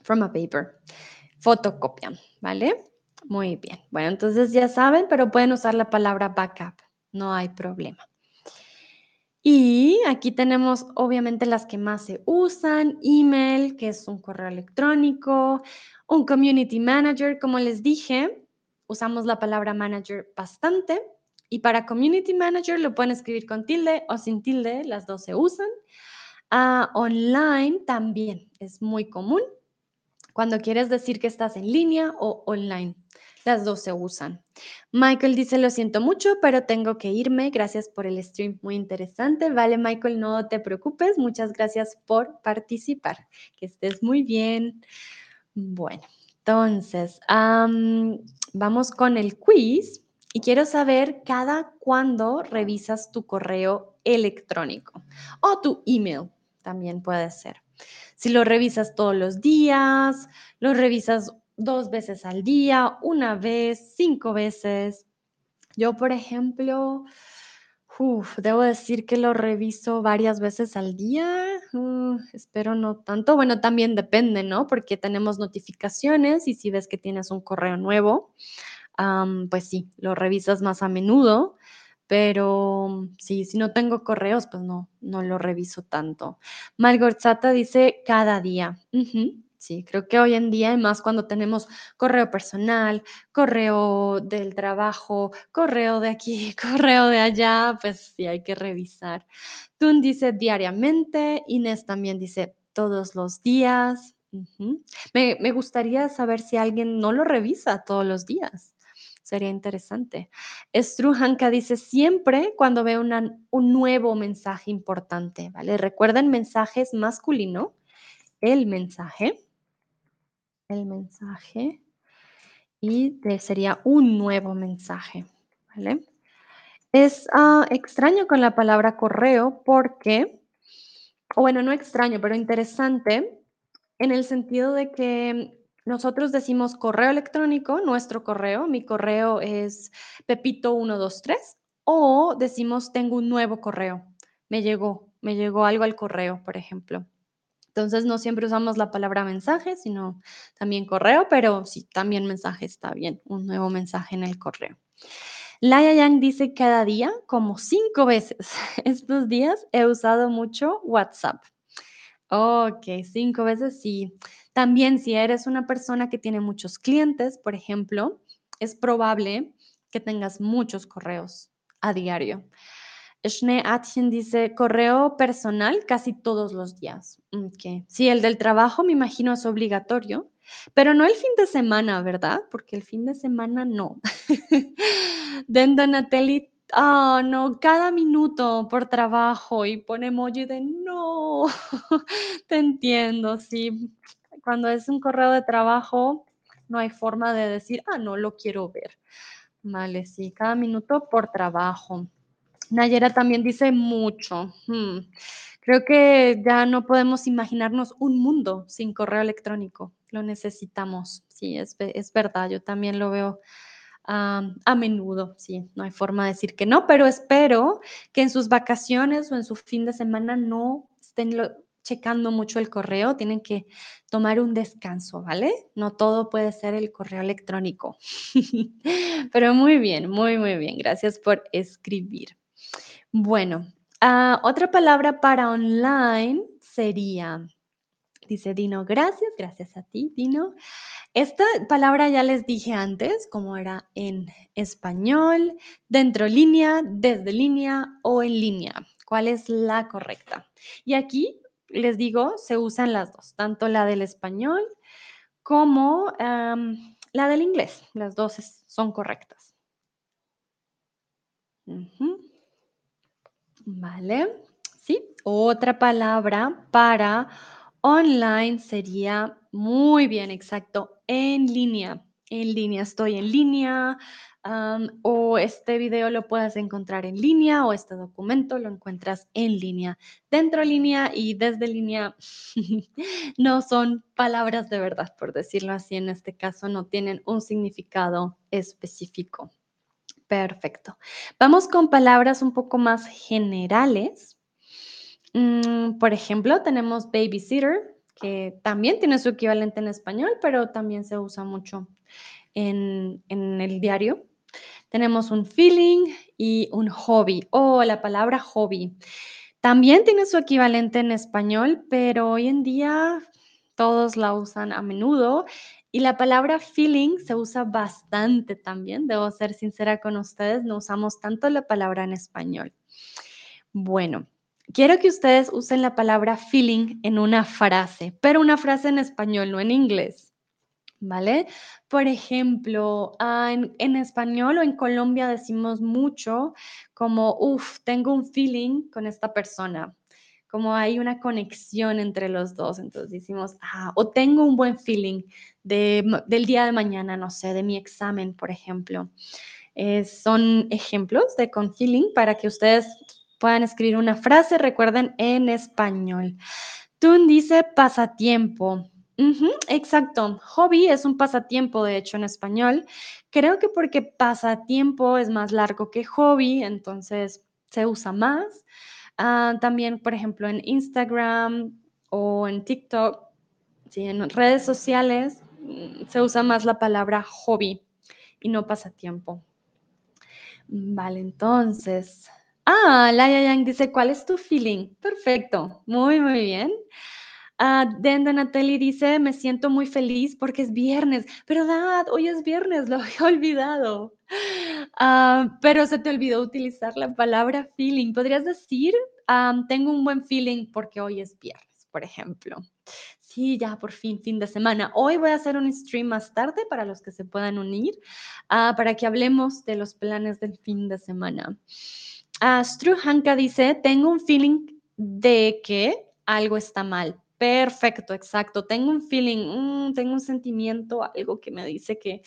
from a paper fotocopian, ¿vale? Muy bien. Bueno, entonces ya saben, pero pueden usar la palabra backup, no hay problema. Y aquí tenemos obviamente las que más se usan, email, que es un correo electrónico, un community manager, como les dije, usamos la palabra manager bastante. Y para community manager lo pueden escribir con tilde o sin tilde, las dos se usan. Uh, online también es muy común cuando quieres decir que estás en línea o online. Las dos se usan. Michael dice, lo siento mucho, pero tengo que irme. Gracias por el stream, muy interesante. Vale, Michael, no te preocupes. Muchas gracias por participar. Que estés muy bien. Bueno, entonces, vamos con el quiz. Y quiero saber cada cuándo revisas tu correo electrónico o tu email, también puede ser. Si lo revisas todos los días, lo revisas dos veces al día, una vez, cinco veces. Yo, por ejemplo, debo decir que lo reviso varias veces al día. Espero no tanto. Bueno, también depende, ¿no? Porque tenemos notificaciones y si ves que tienes un correo nuevo, pues sí, lo revisas más a menudo pero sí, si no tengo correos, pues no, no lo reviso tanto. Margorzata dice cada día. Sí, creo que hoy en día, más cuando tenemos correo personal, correo del trabajo, correo de aquí, correo de allá, pues sí hay que revisar. Tun dice diariamente, Inés también dice todos los días. me, me gustaría saber si alguien no lo revisa todos los días. Sería interesante. Struhanka dice, siempre cuando veo un nuevo mensaje importante, ¿vale? Recuerden mensajes masculino, el mensaje, el mensaje, y sería un nuevo mensaje, ¿vale? Es ah, extraño con la palabra correo porque, bueno, no extraño, pero interesante en el sentido de que nosotros decimos correo electrónico, nuestro correo, mi correo es pepito123, o decimos tengo un nuevo correo, me llegó, me llegó algo al correo, por ejemplo. Entonces, no siempre usamos la palabra mensaje, sino también correo, pero sí, también mensaje está bien, un nuevo mensaje en el correo. Laia Yang dice cada día como cinco veces. Estos días he usado mucho WhatsApp. Ok, cinco veces sí. También si eres una persona que tiene muchos clientes, por ejemplo, es probable que tengas muchos correos a diario. Shne Atjen dice correo personal casi todos los días. Okay. Sí, el del trabajo me imagino es obligatorio, pero no el fin de semana, ¿verdad? Porque el fin de semana no. Denda ah, no, cada minuto por trabajo y pone emoji de no. Te entiendo, sí. Cuando es un correo de trabajo, no hay forma de decir, ah, no lo quiero ver. Vale, sí, cada minuto por trabajo. Nayera también dice mucho. Hmm. Creo que ya no podemos imaginarnos un mundo sin correo electrónico. Lo necesitamos. Sí, es, es verdad. Yo también lo veo a menudo. Sí, no hay forma de decir que no, pero espero que en sus vacaciones o en su fin de semana no estén checando mucho el correo. Tienen que tomar un descanso, ¿vale? No todo puede ser el correo electrónico. pero muy bien, muy, muy bien. Gracias por escribir. Bueno, ah, otra palabra para online sería, dice Dino, gracias, gracias a ti, Dino. Esta palabra ya les dije antes, como era en español, dentro línea, desde línea o en línea. ¿Cuál es la correcta? Y aquí les digo, se usan las dos, tanto la del español como la del inglés. Las dos son correctas. Vale, sí. Otra palabra para online sería muy bien, exacto, en línea. En línea, estoy en línea, o este video lo puedes encontrar en línea, o este documento lo encuentras en línea. Dentro de línea y desde línea no son palabras de verdad, por decirlo así. En este caso, no tienen un significado específico. Perfecto. Vamos con palabras un poco más generales. Mm, por ejemplo, tenemos babysitter, que también tiene su equivalente en español, pero también se usa mucho en, el diario. Tenemos un feeling y un hobby, o la palabra hobby. También tiene su equivalente en español, pero hoy en día todos la usan a menudo y la palabra feeling se usa bastante también, debo ser sincera con ustedes, no usamos tanto la palabra en español. Bueno, quiero que ustedes usen la palabra feeling en una frase, pero una frase en español, no en inglés. ¿Vale? Por ejemplo, ah, en, español o en Colombia decimos mucho como, uff, tengo un feeling con esta persona como hay una conexión entre los dos. Entonces decimos, ah, o tengo un buen feeling del día de mañana, no sé, de mi examen, por ejemplo. Eh, son ejemplos de con feeling para que ustedes puedan escribir una frase, recuerden, en español. Tun dice pasatiempo. exacto. Hobby es un pasatiempo, de hecho, en español. Creo que porque pasatiempo es más largo que hobby, entonces se usa más. Ah, también, por ejemplo, en Instagram o en TikTok, ¿sí? en redes sociales, mm, se usa más la palabra hobby y no pasatiempo. Vale, entonces. Ah, Laia Yang dice, ¿cuál es tu feeling? Perfecto, muy, muy bien. Uh, Denda Natalie dice, me siento muy feliz porque es viernes. ¿Verdad? Hoy es viernes, lo había olvidado. Ah, pero se te olvidó utilizar la palabra feeling. ¿Podrías decir, tengo un buen feeling porque hoy es viernes, por ejemplo? Sí, ya por fin, fin de semana. Hoy voy a hacer un stream más tarde para los que se puedan unir, ah, para que hablemos de los planes del fin de semana. Uh, Hanka dice, tengo un feeling de que algo está mal Perfecto, exacto. Tengo un feeling, mm, tengo un sentimiento, algo que me dice que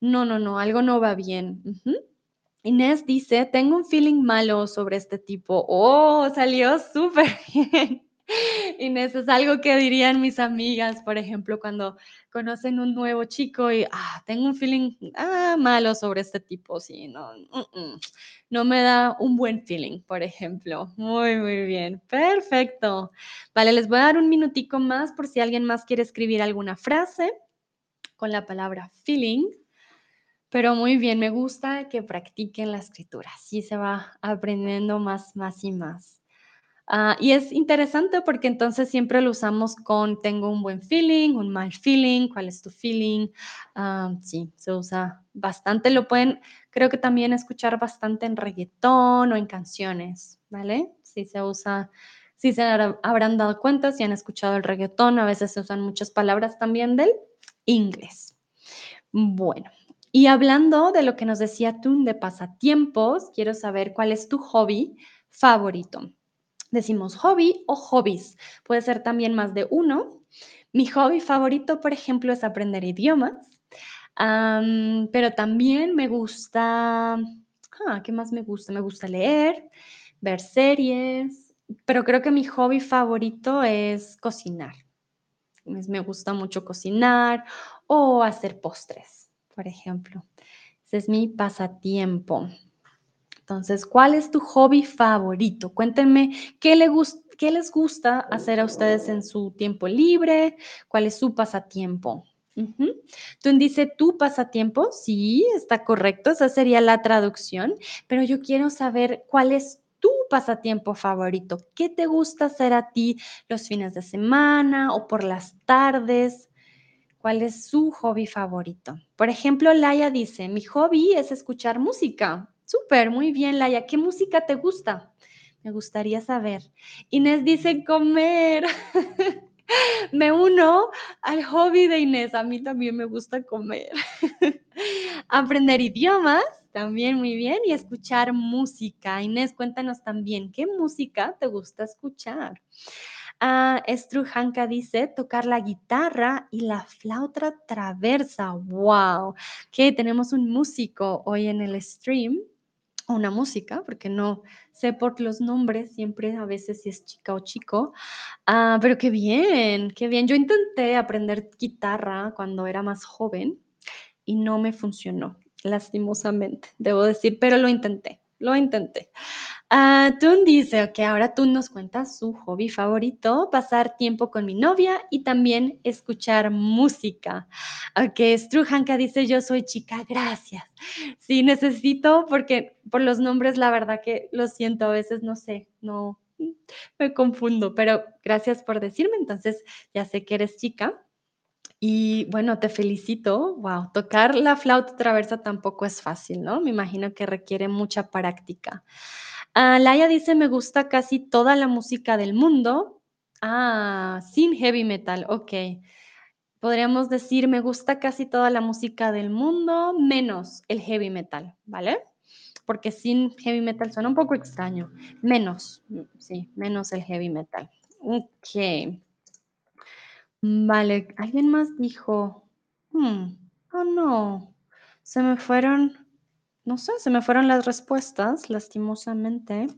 no, no, no, algo no va bien. Inés dice, tengo un feeling malo sobre este tipo. Oh, salió súper bien. Inés, es algo que dirían mis amigas, por ejemplo, cuando conocen un nuevo chico y ah, tengo un feeling ah, malo sobre este tipo, sí, no, no me da un buen feeling, por ejemplo. Muy, muy bien, perfecto. Vale, les voy a dar un minutico más por si alguien más quiere escribir alguna frase con la palabra feeling. Pero muy bien, me gusta que practiquen la escritura, así se va aprendiendo más, más y más. Ah, y es interesante porque entonces siempre lo usamos con tengo un buen feeling, un mal feeling, cuál es tu feeling. Ah, sí, se usa bastante. Lo pueden, creo que también escuchar bastante en reggaetón o en canciones, ¿vale? Sí se usa, sí se habrán dado cuenta, si han escuchado el reggaetón, a veces se usan muchas palabras también del inglés. Bueno, y hablando de lo que nos decía tú de pasatiempos, quiero saber cuál es tu hobby favorito. Decimos hobby o hobbies. Puede ser también más de uno. Mi hobby favorito, por ejemplo, es aprender idiomas. pero también me gusta, ah, ¿qué más me gusta? Me gusta leer, ver series, pero creo que mi hobby favorito es cocinar. Me gusta mucho cocinar o hacer postres, por ejemplo. Ese es mi pasatiempo. Entonces, ¿cuál es tu hobby favorito? Cuéntenme qué, les gusta hacer a ustedes en su tiempo libre, cuál es su pasatiempo. Tú dice tu pasatiempo, sí, está correcto, esa sería la traducción, pero yo quiero saber cuál es tu pasatiempo favorito. ¿Qué te gusta hacer a ti los fines de semana o por las tardes? ¿Cuál es su hobby favorito? Por ejemplo, Laia dice, mi hobby es escuchar música. Súper, muy bien, Laia. ¿Qué música te gusta? Me gustaría saber. Inés dice comer. me uno al hobby de Inés. A mí también me gusta comer. Aprender idiomas, también muy bien. Y escuchar música. Inés, cuéntanos también, ¿qué música te gusta escuchar? Estrujanka dice tocar la guitarra y la flauta traversa. ¡Wow! Que tenemos un músico hoy en el stream una música, porque no sé por los nombres, siempre a veces si es chica o chico. Ah, pero qué bien, qué bien. Yo intenté aprender guitarra cuando era más joven y no me funcionó, lastimosamente, debo decir, pero lo intenté, lo intenté. Uh, Tun dice que ahora tú nos cuentas su hobby favorito, pasar tiempo con mi novia y también escuchar música. Ok, Strujanka dice yo soy chica, gracias. Sí, necesito porque por los nombres la verdad que lo siento, a veces no sé, no me confundo, pero gracias por decirme, entonces ya sé que eres chica. Y bueno, te felicito. Wow, tocar la flauta traversa tampoco es fácil, ¿no? Me imagino que requiere mucha práctica. Ah, Laia dice, me gusta casi toda la música del mundo. Ah, sin heavy metal, ok. Podríamos decir, me gusta casi toda la música del mundo, menos el heavy metal, ¿vale? Porque sin heavy metal suena un poco extraño. Menos, sí, menos el heavy metal. Ok. Vale, alguien más dijo, hmm, oh no, se me fueron no sé, se me fueron las respuestas, lastimosamente.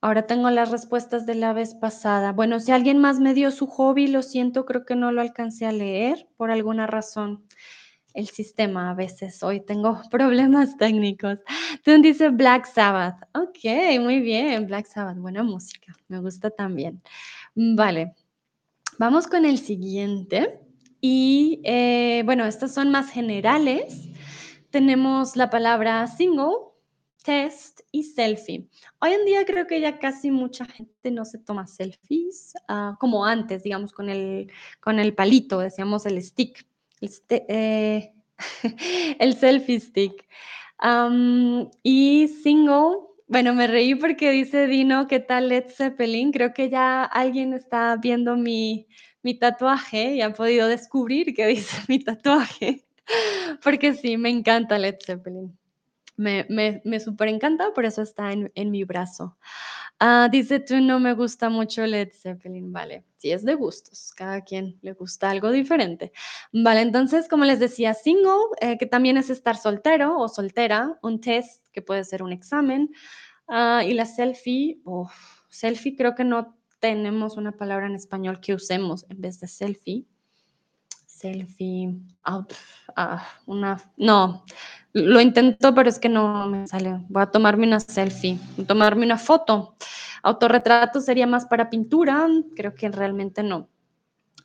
Ahora tengo las respuestas de la vez pasada. Bueno, si alguien más me dio su hobby, lo siento, creo que no lo alcancé a leer por alguna razón. El sistema a veces, hoy tengo problemas técnicos. Entonces dice Black Sabbath. Ok, muy bien, Black Sabbath, buena música, me gusta también. Vale, vamos con el siguiente. Y eh, bueno, estas son más generales tenemos la palabra single, test y selfie. Hoy en día creo que ya casi mucha gente no se toma selfies ah, como antes, digamos, con el, con el palito, decíamos el stick, el, eh, selfie stick. y single, bueno, me reí porque dice Dino, ¿qué tal Led Zeppelin? Creo que ya alguien está viendo mi, mi tatuaje y ha podido descubrir qué dice mi tatuaje. Porque sí, me encanta Led Zeppelin. Me, me, me súper encanta, por eso está en, mi brazo. Ah, dice tú, no me gusta mucho Led Zeppelin, vale. Sí, es de gustos, cada quien le gusta algo diferente. Vale, entonces, como les decía, single, eh, que también es estar soltero o soltera, un test que puede ser un examen, ah, y la selfie, selfie creo que no tenemos una palabra en español que usemos en vez de selfie. Selfie, ah, una, no, lo intento, pero es que no me sale. Voy a tomarme una selfie, tomarme una foto. Autorretrato sería más para pintura, creo que realmente no.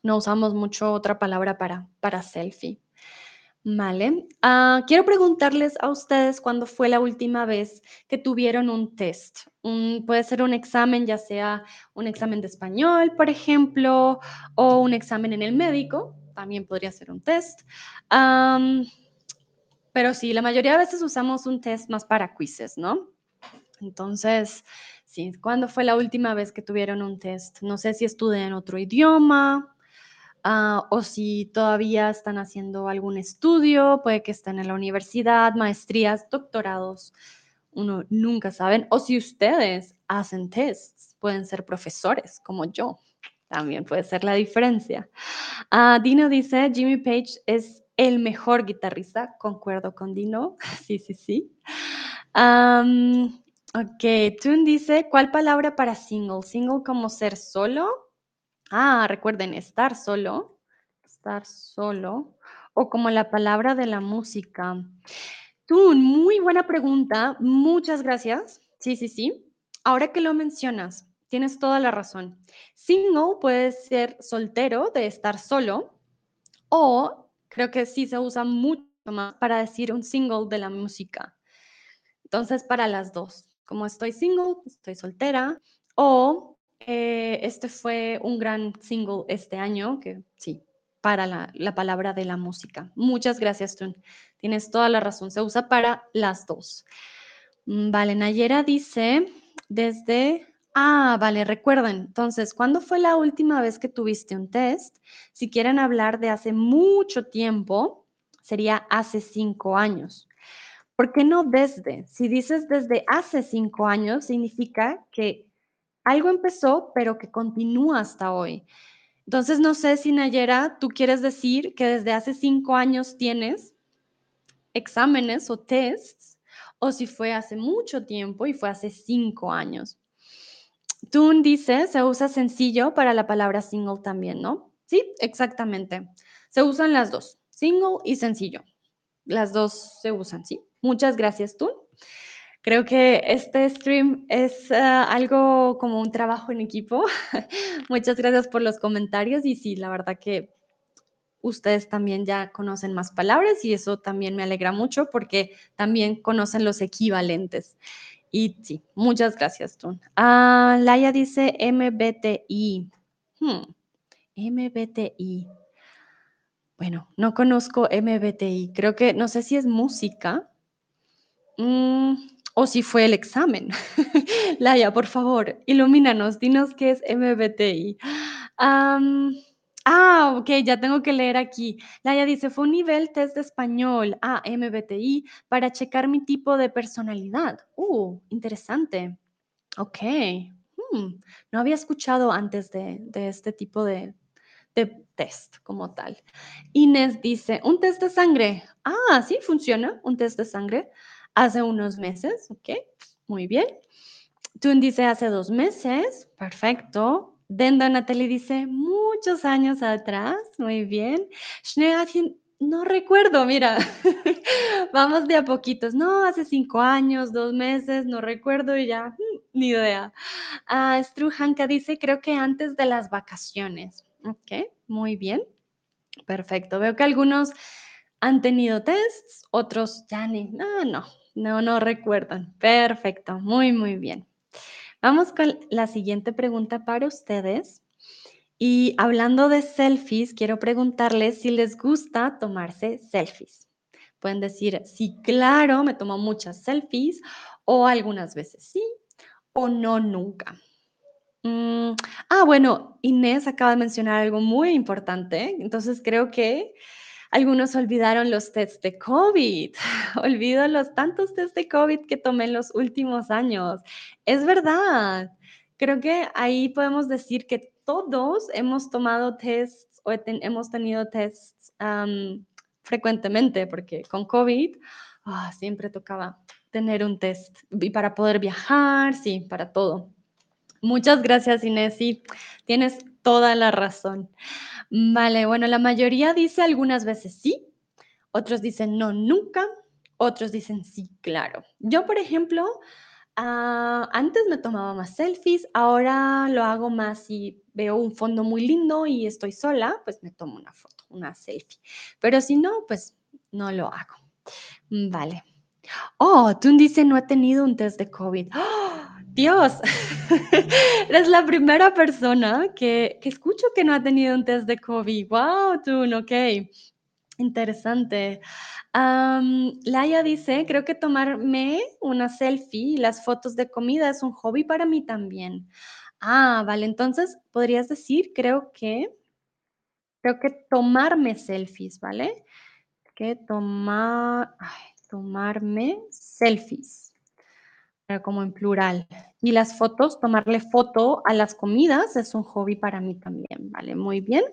No usamos mucho otra palabra para, para selfie. Vale. Ah, quiero preguntarles a ustedes cuándo fue la última vez que tuvieron un test. puede ser un examen, ya sea un examen de español, por ejemplo, o un examen en el médico. También podría ser un test. pero sí, la mayoría de veces usamos un test más para quizzes, ¿no? Entonces, sí, ¿cuándo fue la última vez que tuvieron un test? No sé si estudian otro idioma, Ah, o si todavía están haciendo algún estudio, puede que estén en la universidad, maestrías, doctorados, uno nunca saben, o si ustedes hacen tests, pueden ser profesores como yo, también puede ser la diferencia. Ah, Dino dice, Jimmy Page es el mejor guitarrista, concuerdo con Dino, sí, sí, sí. ok, Tun dice, ¿cuál palabra para single? Single como ser solo Ah, recuerden, estar solo, estar solo, o como la palabra de la música. Tú, muy buena pregunta, muchas gracias. Sí, sí, sí. Ahora que lo mencionas, tienes toda la razón. Single puede ser soltero, de estar solo, o creo que sí se usa mucho más para decir un single de la música. Entonces, para las dos, como estoy single, estoy soltera, o eh, este fue un gran single este año, que sí, para la, palabra de la música. Muchas gracias, Tun. Tienes toda la razón, se usa para las dos. Mm, vale, Nayera dice, desde... Ah, vale, recuerden. Entonces, ¿cuándo fue la última vez que tuviste un test? Si quieren hablar de hace mucho tiempo, sería hace cinco años. ¿Por qué no desde? Si dices desde hace cinco años, significa que algo empezó, pero que continúa hasta hoy. Entonces, no sé si Nayera, tú quieres decir que desde hace cinco años tienes exámenes o tests, o si fue hace mucho tiempo y fue hace cinco años. Tú dices, se usa sencillo para la palabra single también, ¿no? Sí, exactamente. Se usan las dos, single y sencillo. Las dos se usan, ¿sí? Muchas gracias, tú. Creo que este stream es ah, algo como un trabajo en equipo. Muchas gracias por los comentarios y sí, la verdad que ustedes también ya conocen más palabras y eso también me alegra mucho porque también conocen los equivalentes. Y sí, muchas gracias, Tun. Ah, Laia dice MBTI. Hmm, MBTI. Bueno, no conozco MBTI. Creo que, no sé si es música. Mm, o si fue el examen. Laia, por favor, ilumínanos, dinos qué es MBTI. Ah, ok, ya tengo que leer aquí. Laia dice, fue un nivel test de español, ah, MBTI, para checar mi tipo de personalidad. Uh, interesante. Ok. Hmm, no había escuchado antes de, de este tipo de, de test como tal. Inés dice, un test de sangre. Ah, sí, funciona, un test de sangre hace unos meses, ¿ok? Muy bien. Tun dice hace dos meses, perfecto. Denda Natalie dice muchos años atrás, muy bien. no recuerdo, mira, vamos de a poquitos, no, hace cinco años, dos meses, no recuerdo y ya, mm, ni idea. Uh, Struhanka dice, creo que antes de las vacaciones, ok, muy bien, perfecto. Veo que algunos han tenido tests, otros ya ni, no, no, no, no recuerdan. Perfecto, muy, muy bien. Vamos con la siguiente pregunta para ustedes. Y hablando de selfies, quiero preguntarles si les gusta tomarse selfies. Pueden decir, sí, claro, me tomo muchas selfies o algunas veces sí o no, nunca. Mm, ah, bueno, Inés acaba de mencionar algo muy importante, entonces creo que Algunos olvidaron los tests de COVID. Olvido los tantos tests de COVID que tomé en los últimos años. Es verdad. Creo que ahí podemos decir que todos hemos tomado tests o hemos tenido tests frecuentemente, porque con COVID ah, siempre tocaba tener un test y para poder viajar, sí, para todo. Muchas gracias, Inés. Sí, tienes toda la razón. Vale, bueno, la mayoría dice algunas veces sí, otros dicen no, nunca, otros dicen sí, claro. Yo, por ejemplo, ah, antes me tomaba más selfies, ahora lo hago más si veo un fondo muy lindo y estoy sola, pues me tomo una foto, una selfie. Pero si no, pues no lo hago. Vale. Oh, tú dices no he tenido un test de COVID. ¡Oh! Dios, eres la primera persona que, escucho que no ha tenido un test de COVID. Wow, Tun, ok. Interesante. Laia dice, creo que tomarme una selfie y las fotos de comida es un hobby para mí también. Ah, vale, entonces podrías decir, creo que, creo que tomarme selfies, ¿vale? Que tomar, tomarme selfies como en plural. Y las fotos, tomarle foto a las comidas es un hobby para mí también, ¿vale? Muy bien.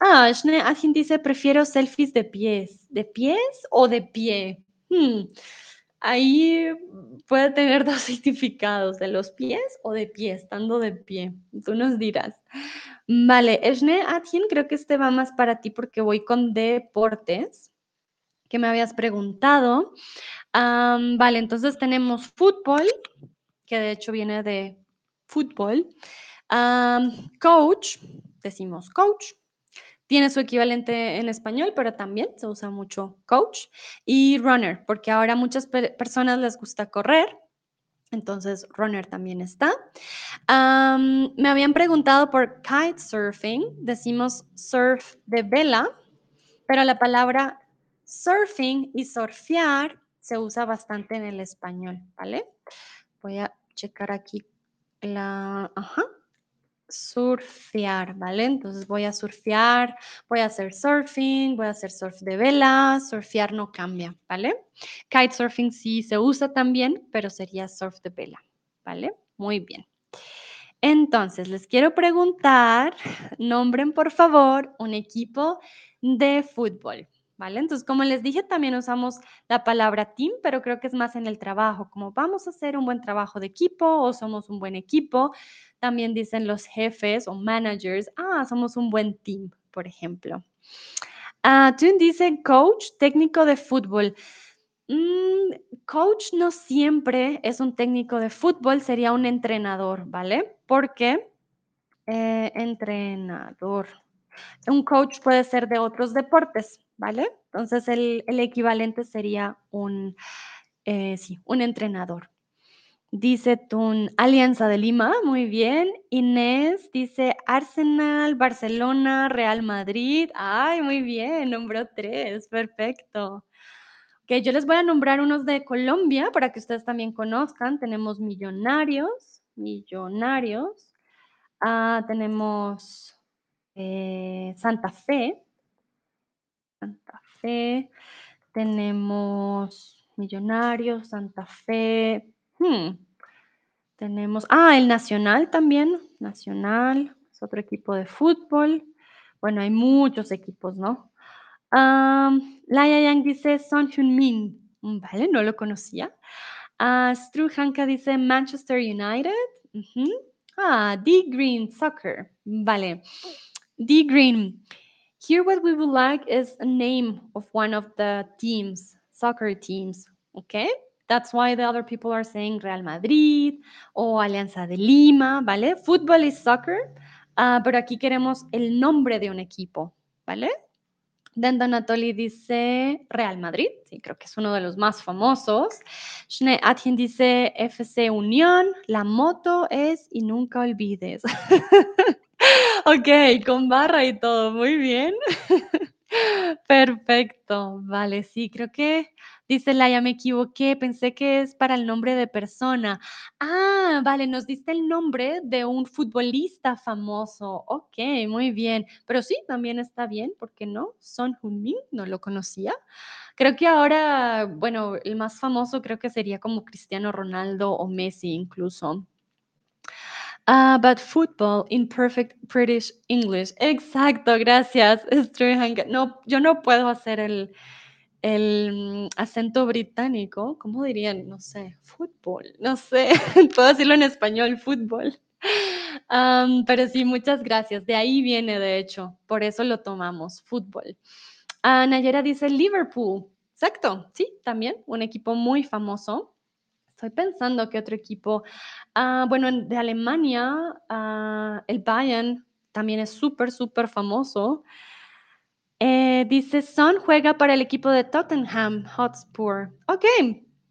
Ah, alguien dice, prefiero selfies de pies. ¿De pies o de pie? Hmm, ahí puede tener dos significados, de los pies o de pie, estando de pie. Tú nos dirás. Vale, Eshne Adjin, creo que este va más para ti porque voy con deportes, que me habías preguntado vale, entonces tenemos fútbol, que de hecho viene de fútbol. coach, decimos coach. Tiene su equivalente en español, pero también se usa mucho coach. Y runner, porque ahora muchas personas les gusta correr. Entonces, runner también está. me habían preguntado por kitesurfing. Decimos surf de vela, pero la palabra surfing y surfear se usa bastante en el español, ¿vale? Voy a checar aquí la, ajá, surfear, ¿vale? Entonces voy a surfear, voy a hacer surfing, voy a hacer surf de vela, surfear no cambia, ¿vale? Kitesurfing sí se usa también, pero sería surf de vela, ¿vale? Muy bien. Entonces, les quiero preguntar, nombren por favor un equipo de fútbol. Entonces, como les dije, también usamos la palabra team, pero creo que es más en el trabajo, como vamos a hacer un buen trabajo de equipo o somos un buen equipo. También dicen los jefes o managers, ah, somos un buen team, por ejemplo. Uh, dice coach, técnico de fútbol. Mm, coach no siempre es un técnico de fútbol, sería un entrenador, ¿vale? Porque eh, entrenador. Un coach puede ser de otros deportes. ¿Vale? Entonces el, equivalente sería un, eh, sí, un entrenador. Dice Tun, Alianza de Lima, muy bien. Inés dice Arsenal, Barcelona, Real Madrid. Ay, muy bien, nombró tres, perfecto. Ok, yo les voy a nombrar unos de Colombia para que ustedes también conozcan. Tenemos Millonarios, Millonarios. Ah, tenemos eh, Santa Fe, Santa Fe. Tenemos Millonarios, Santa Fe. Hmm, tenemos, ah, el Nacional también. Nacional, es otro equipo de fútbol. Bueno, hay muchos equipos, ¿no? Um, Laia Yang dice Son Heung-min. Mm, vale, no lo conocía. Uh, Stru Hanka dice Manchester United. Ah, D Green Soccer. Vale. D Green. Here, what we would like is a name of one of the teams, soccer teams, okay? That's why the other people are saying Real Madrid o Alianza de Lima, ¿vale? Fútbol is soccer, uh, pero aquí queremos el nombre de un equipo, ¿vale? Dan Donatoli dice Real Madrid, sí, creo que es uno de los más famosos. Shne Atjen dice FC Unión, la moto es y nunca olvides. Ok, con barra y todo, muy bien. Perfecto, vale, sí, creo que dice Laia, me equivoqué, pensé que es para el nombre de persona. Ah, vale, nos diste el nombre de un futbolista famoso. Ok, muy bien. Pero sí, también está bien, ¿por qué no? Son Heung-min, no lo conocía. Creo que ahora, bueno, el más famoso creo que sería como Cristiano Ronaldo o Messi incluso. Ah, but football in perfect British English. Exacto, gracias. No, yo no puedo hacer el el, mm, acento británico, ¿cómo dirían? No sé, fútbol, no sé, puedo decirlo en español, fútbol. Am, pero sí, muchas gracias. De ahí viene, de hecho, por eso lo tomamos, fútbol. Ah, Nayera dice Liverpool. Exacto, sí, también un equipo muy famoso. Estoy pensando que otro equipo, ah, bueno, en- de Alemania, ah, el Bayern también es súper, súper famoso. Eh, dice, Son juega para el equipo de Tottenham Hotspur. Ok,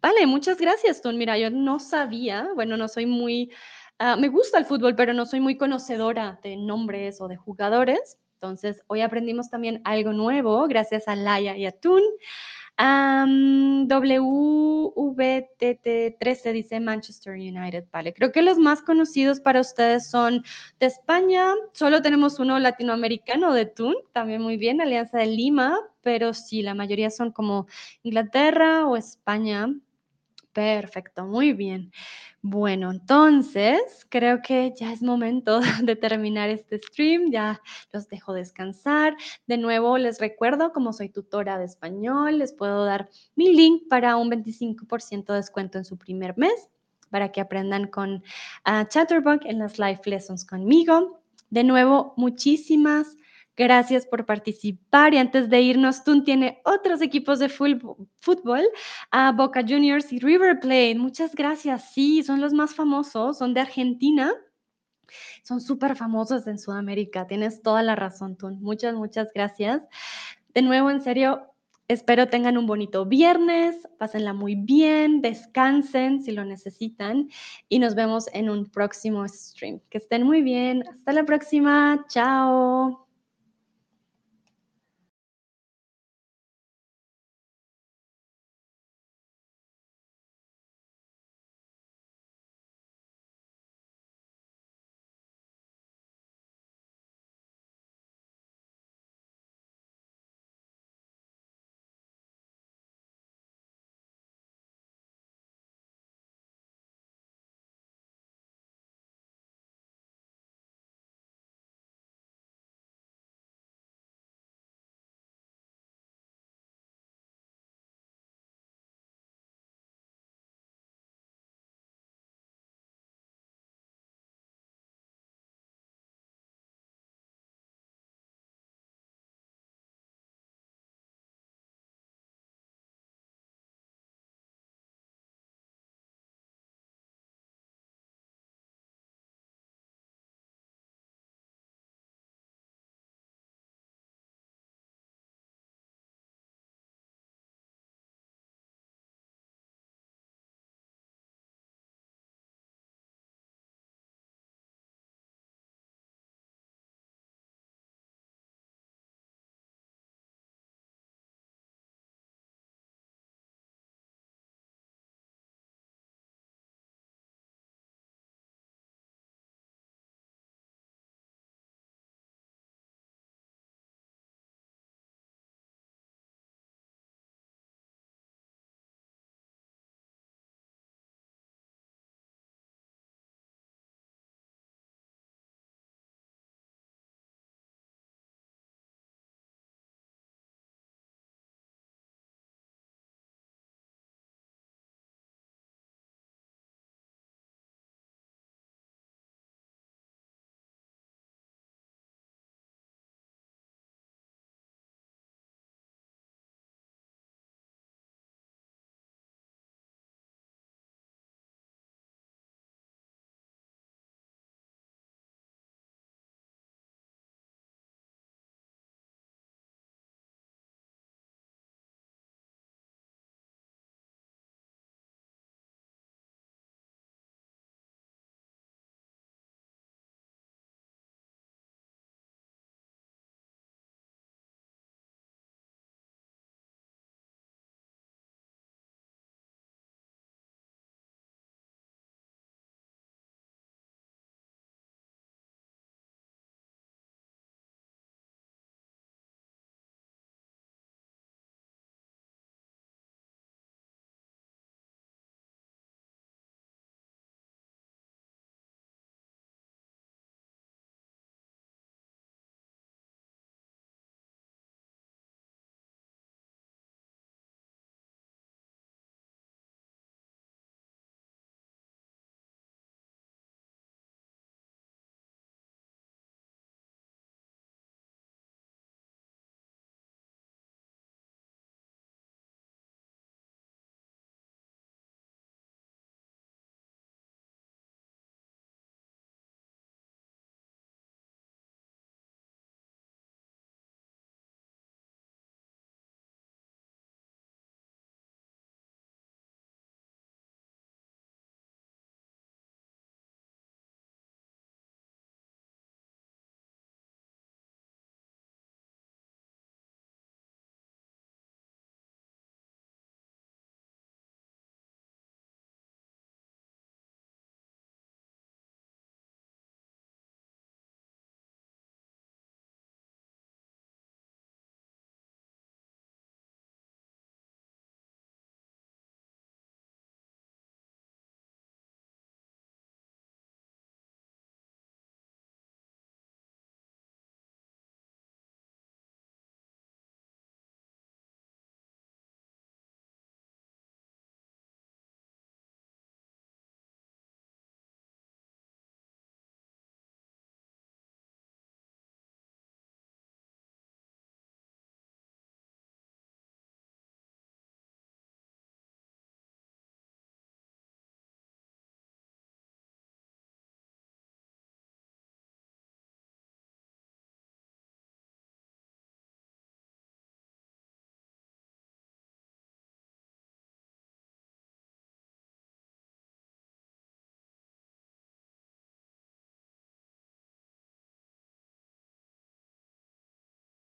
vale, muchas gracias, Ton. Mira, yo no sabía, bueno, no soy muy, ah, me gusta el fútbol, pero no soy muy conocedora de nombres o de jugadores. Entonces, hoy aprendimos también algo nuevo gracias a Laia y a Tun. Am, WVTT13 dice Manchester United. Vale, creo que los más conocidos para ustedes son de España. Solo tenemos uno latinoamericano de TUN, también muy bien, Alianza de Lima, pero sí, la mayoría son como Inglaterra o España. Perfecto, muy bien. Bueno, entonces creo que ya es momento de terminar este stream, ya los dejo descansar. De nuevo les recuerdo, como soy tutora de español, les puedo dar mi link para un 25% de descuento en su primer mes para que aprendan con uh, Chatterbox en las live lessons conmigo. De nuevo, muchísimas gracias por participar y antes de irnos, Tun tiene otros equipos de fútbol a Boca Juniors y River Plate. Muchas gracias. Sí, son los más famosos, son de Argentina. Son súper famosos en Sudamérica. Tienes toda la razón, Tun. Muchas, muchas gracias. De nuevo, en serio, espero tengan un bonito viernes, pásenla muy bien, descansen si lo necesitan y nos vemos en un próximo stream. Que estén muy bien. Hasta la próxima. Chao.